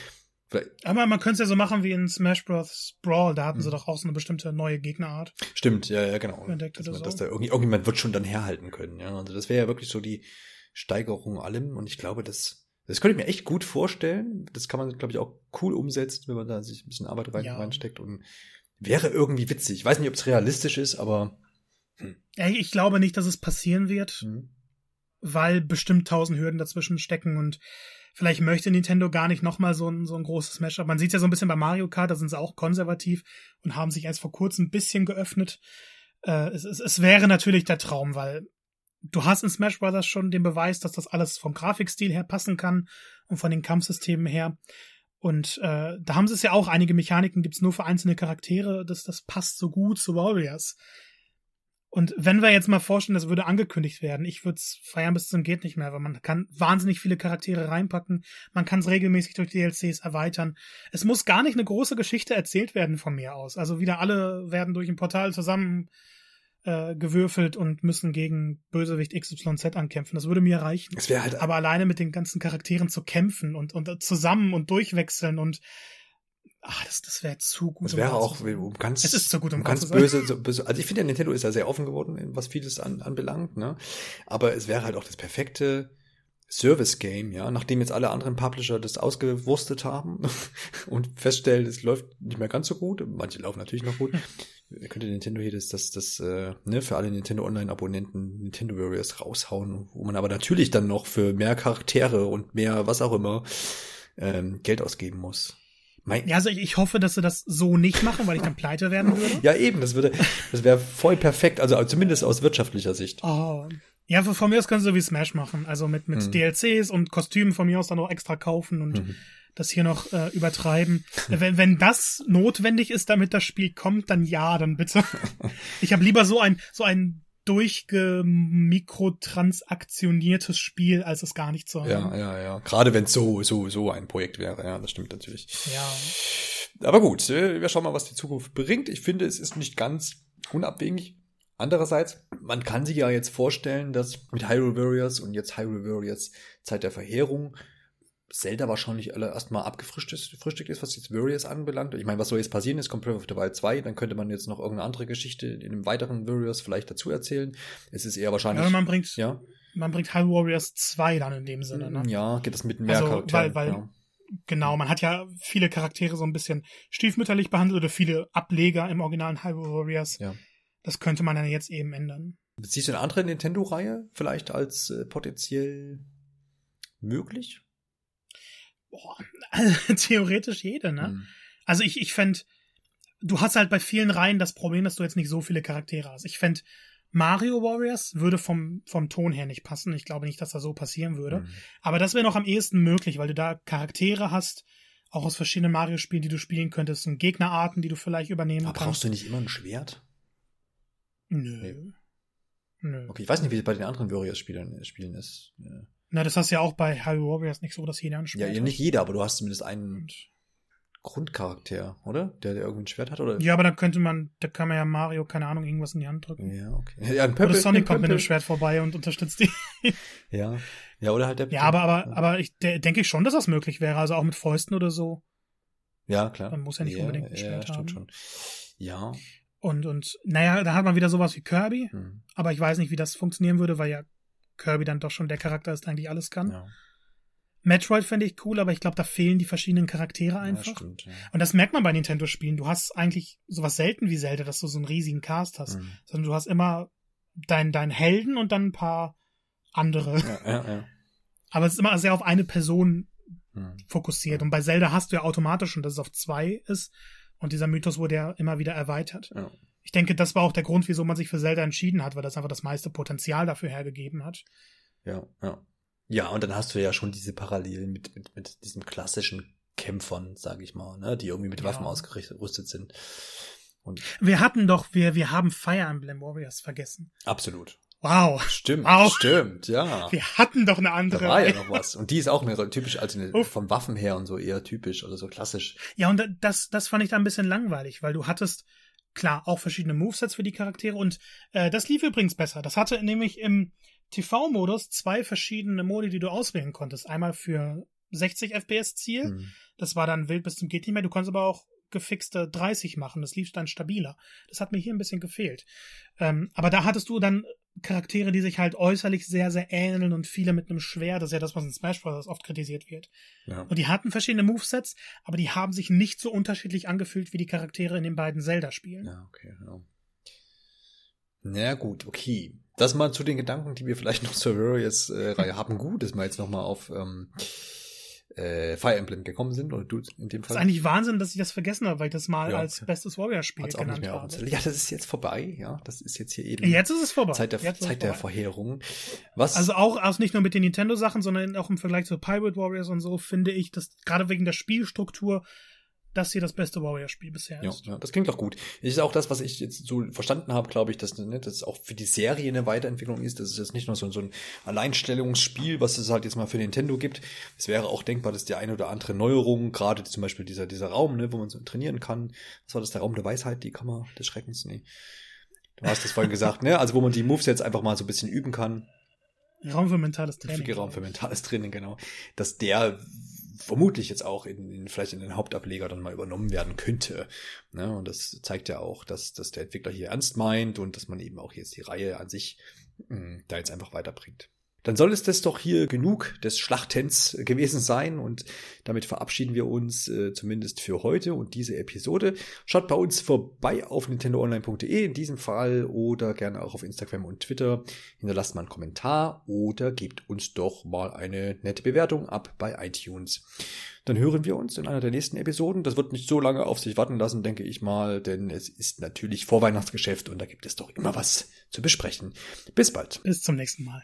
Vielleicht. Aber man könnte es ja so machen wie in Smash Bros. Brawl, da hatten hm. sie doch auch so eine bestimmte neue Gegnerart. Stimmt, ja, ja, genau. Dass, man, so. dass da irgendwie, irgendjemand wird schon dann herhalten können, ja. Also das wäre ja wirklich so die Steigerung allem und ich glaube, das, das könnte ich mir echt gut vorstellen. Das kann man, glaube ich, auch cool umsetzen, wenn man da sich ein bisschen Arbeit rein, ja. reinsteckt und wäre irgendwie witzig. Ich weiß nicht, ob es realistisch ist, aber. Hm. Ich glaube nicht, dass es passieren wird, hm. weil bestimmt tausend Hürden dazwischen stecken und vielleicht möchte Nintendo gar nicht nochmal so ein, so ein großes Mashup. Man sieht ja so ein bisschen bei Mario Kart, da sind sie auch konservativ und haben sich erst vor kurzem ein bisschen geöffnet. Äh, es, es, es wäre natürlich der Traum, weil du hast in Smash Bros. schon den Beweis, dass das alles vom Grafikstil her passen kann und von den Kampfsystemen her. Und äh, da haben sie es ja auch, einige Mechaniken gibt's nur für einzelne Charaktere, das, das passt so gut zu Warriors. Und wenn wir jetzt mal vorstellen, das würde angekündigt werden, ich würde es feiern bis zum geht nicht mehr, weil man kann wahnsinnig viele Charaktere reinpacken, man kann es regelmäßig durch DLCs erweitern. Es muss gar nicht eine große Geschichte erzählt werden von mir aus. Also wieder alle werden durch ein Portal zusammen äh, gewürfelt und müssen gegen Bösewicht XYZ ankämpfen. Das würde mir reichen. Es halt Aber alleine mit den ganzen Charakteren zu kämpfen und, und zusammen und durchwechseln und Ach, das, das wäre zu gut. Das wäre um auch um ganz, es ist zu gut, um, um ganz böse, so, böse. Also ich finde, Nintendo ist ja sehr offen geworden, was vieles an, anbelangt. Ne? Aber es wäre halt auch das perfekte Service-Game, ja, nachdem jetzt alle anderen Publisher das ausgewurstet haben und feststellen, es läuft nicht mehr ganz so gut. Manche laufen natürlich noch gut. könnte Nintendo hier das, das, das, äh, ne, für alle Nintendo Online-Abonnenten Nintendo Warriors raushauen, wo man aber natürlich dann noch für mehr Charaktere und mehr was auch immer ähm, Geld ausgeben muss. Mein ja, also ich, ich hoffe, dass sie das so nicht machen, weil ich dann pleite werden würde. ja, eben, das würde, das wäre voll perfekt, also zumindest aus wirtschaftlicher Sicht. Oh. Ja, von mir aus können sie so wie Smash machen, also mit, mit mhm. DLCs und Kostümen von mir aus dann noch extra kaufen und mhm das hier noch äh, übertreiben. wenn, wenn das notwendig ist, damit das Spiel kommt, dann ja, dann bitte. Ich habe lieber so ein so ein durchgemikrotransaktioniertes Spiel, als es gar nicht zu haben. Ja, ja, ja. Gerade wenn es so, so, so ein Projekt wäre, ja, das stimmt natürlich. Ja. Aber gut, äh, wir schauen mal, was die Zukunft bringt. Ich finde, es ist nicht ganz unabhängig. Andererseits, man kann sich ja jetzt vorstellen, dass mit Hyrule Warriors und jetzt Hyrule Warriors Zeit der Verheerung Zelda wahrscheinlich erstmal abgefrühstückt ist, was jetzt Warriors anbelangt. Ich meine, was soll jetzt passieren? Es kommt Breath of the Wild 2, dann könnte man jetzt noch irgendeine andere Geschichte in einem weiteren Warriors vielleicht dazu erzählen. Es ist eher wahrscheinlich. Ja, man bringt, ja? man bringt Hyrule Warriors 2 dann in dem Sinne, ne? Ja, geht das mit mehr also, Charakteren. Weil, weil, ja. Genau, man hat ja viele Charaktere so ein bisschen stiefmütterlich behandelt oder viele Ableger im originalen Hyrule Warriors. Ja. Das könnte man dann jetzt eben ändern. Siehst du eine andere Nintendo-Reihe vielleicht als äh, potenziell möglich? Boah, theoretisch jede, ne? Mhm. Also ich, ich fände, du hast halt bei vielen Reihen das Problem, dass du jetzt nicht so viele Charaktere hast. Ich fände, Mario Warriors würde vom, vom Ton her nicht passen. Ich glaube nicht, dass das so passieren würde. Mhm. Aber das wäre noch am ehesten möglich, weil du da Charaktere hast, auch aus verschiedenen Mario-Spielen, die du spielen könntest und Gegnerarten, die du vielleicht übernehmen Aber kannst. brauchst du nicht immer ein Schwert? Nö. Nee. Nö. Okay, ich weiß nicht, wie es bei den anderen Warriors-Spielen Spielen ist. Ja. Na, das hast du ja auch bei Hyrule Warriors nicht so, dass jeder ein Schwert Ja, nicht jeder, aber du hast zumindest einen Grundcharakter, oder? Der, der irgendwie ein Schwert hat, oder? Ja, aber da könnte man, da kann man ja Mario, keine Ahnung, irgendwas in die Hand drücken. Ja, okay. Ja, ein Pöppel, oder Sonic kommt mit dem Schwert vorbei und unterstützt die. ja. Ja, oder halt der Ja, aber, aber, aber ich denke ich schon, dass das möglich wäre, also auch mit Fäusten oder so. Ja, klar. Man muss ja nicht ja, unbedingt ein Schwert ja, haben. Schon. Ja. Und, und, naja, da hat man wieder sowas wie Kirby, hm. aber ich weiß nicht, wie das funktionieren würde, weil ja Kirby dann doch schon der Charakter ist, der eigentlich alles kann. Ja. Metroid fände ich cool, aber ich glaube, da fehlen die verschiedenen Charaktere einfach. Ja, stimmt, ja. Und das merkt man bei Nintendo-Spielen. Du hast eigentlich sowas selten wie Zelda, dass du so einen riesigen Cast hast, mhm. sondern du hast immer deinen dein Helden und dann ein paar andere. Ja, aber es ist immer sehr auf eine Person mhm. fokussiert. Und bei Zelda hast du ja automatisch schon, dass es auf zwei ist. Und dieser Mythos wurde ja immer wieder erweitert. Ich denke, das war auch der Grund, wieso man sich für Zelda entschieden hat, weil das einfach das meiste Potenzial dafür hergegeben hat. Ja, ja. Ja, und dann hast du ja schon diese Parallelen mit, mit, mit diesen klassischen Kämpfern, sage ich mal, ne, die irgendwie mit Waffen ja. ausgerüstet sind. Und wir hatten doch, wir, wir haben Fire Emblem Warriors vergessen. Absolut. Wow. Stimmt, wow. stimmt, ja. Wir hatten doch eine andere. Da war ja noch was. Und die ist auch mehr so typisch, als eine, vom Waffen her und so eher typisch oder so klassisch. Ja, und das, das fand ich da ein bisschen langweilig, weil du hattest, klar, auch verschiedene Movesets für die Charaktere und äh, das lief übrigens besser. Das hatte nämlich im, TV-Modus zwei verschiedene Modi, die du auswählen konntest. Einmal für 60 FPS Ziel. Hm. Das war dann wild bis zum geht nicht mehr. Du konntest aber auch gefixte 30 machen. Das lief dann stabiler. Das hat mir hier ein bisschen gefehlt. Ähm, aber da hattest du dann Charaktere, die sich halt äußerlich sehr, sehr ähneln und viele mit einem Schwert. Das ist ja das, was in Smash Bros. oft kritisiert wird. Ja. Und die hatten verschiedene Movesets, aber die haben sich nicht so unterschiedlich angefühlt wie die Charaktere in den beiden Zelda-Spielen. Ja, okay, ja. Na gut, okay. Das mal zu den Gedanken, die wir vielleicht noch zur Warriors-Reihe äh, haben. Gut, dass wir jetzt nochmal auf ähm, äh, Fire Emblem gekommen sind, oder du in dem Fall. Das ist eigentlich Wahnsinn, dass ich das vergessen habe, weil ich das mal ja. als bestes Warrior-Spiel genannt habe. Ja, das ist jetzt vorbei, ja. Das ist jetzt hier eben. Jetzt ist es vorbei. Zeit der, Zeit der Vorherung. Was? Also auch, also nicht nur mit den Nintendo-Sachen, sondern auch im Vergleich zu Pirate Warriors und so, finde ich, dass gerade wegen der Spielstruktur das hier das beste Warrior-Spiel bisher ist. Ja, ja, das klingt doch gut. Das ist auch das, was ich jetzt so verstanden habe, glaube ich, dass ne, das auch für die Serie eine Weiterentwicklung ist. Das ist jetzt nicht nur so, so ein Alleinstellungsspiel, was es halt jetzt mal für Nintendo gibt. Es wäre auch denkbar, dass die eine oder andere Neuerung, gerade zum Beispiel dieser, dieser Raum, ne, wo man so trainieren kann. Was war das, der Raum der Weisheit, die Kammer des Schreckens? Nee. Du hast das vorhin gesagt, ne? Also wo man die Moves jetzt einfach mal so ein bisschen üben kann. Raum für mentales Training. Raum für mentales Training, genau. Dass der vermutlich jetzt auch in, in, vielleicht in den Hauptableger dann mal übernommen werden könnte. Ne? Und das zeigt ja auch, dass, dass der Entwickler hier ernst meint und dass man eben auch jetzt die Reihe an sich mh, hm, da jetzt einfach weiterbringt dann soll es das doch hier genug des Schlachtens gewesen sein und damit verabschieden wir uns äh, zumindest für heute und diese Episode. Schaut bei uns vorbei auf nintendoonline.de in diesem Fall oder gerne auch auf Instagram und Twitter. Hinterlasst mal einen Kommentar oder gebt uns doch mal eine nette Bewertung ab bei iTunes. Dann hören wir uns in einer der nächsten Episoden. Das wird nicht so lange auf sich warten lassen, denke ich mal, denn es ist natürlich Vorweihnachtsgeschäft und da gibt es doch immer was zu besprechen. Bis bald. Bis zum nächsten Mal.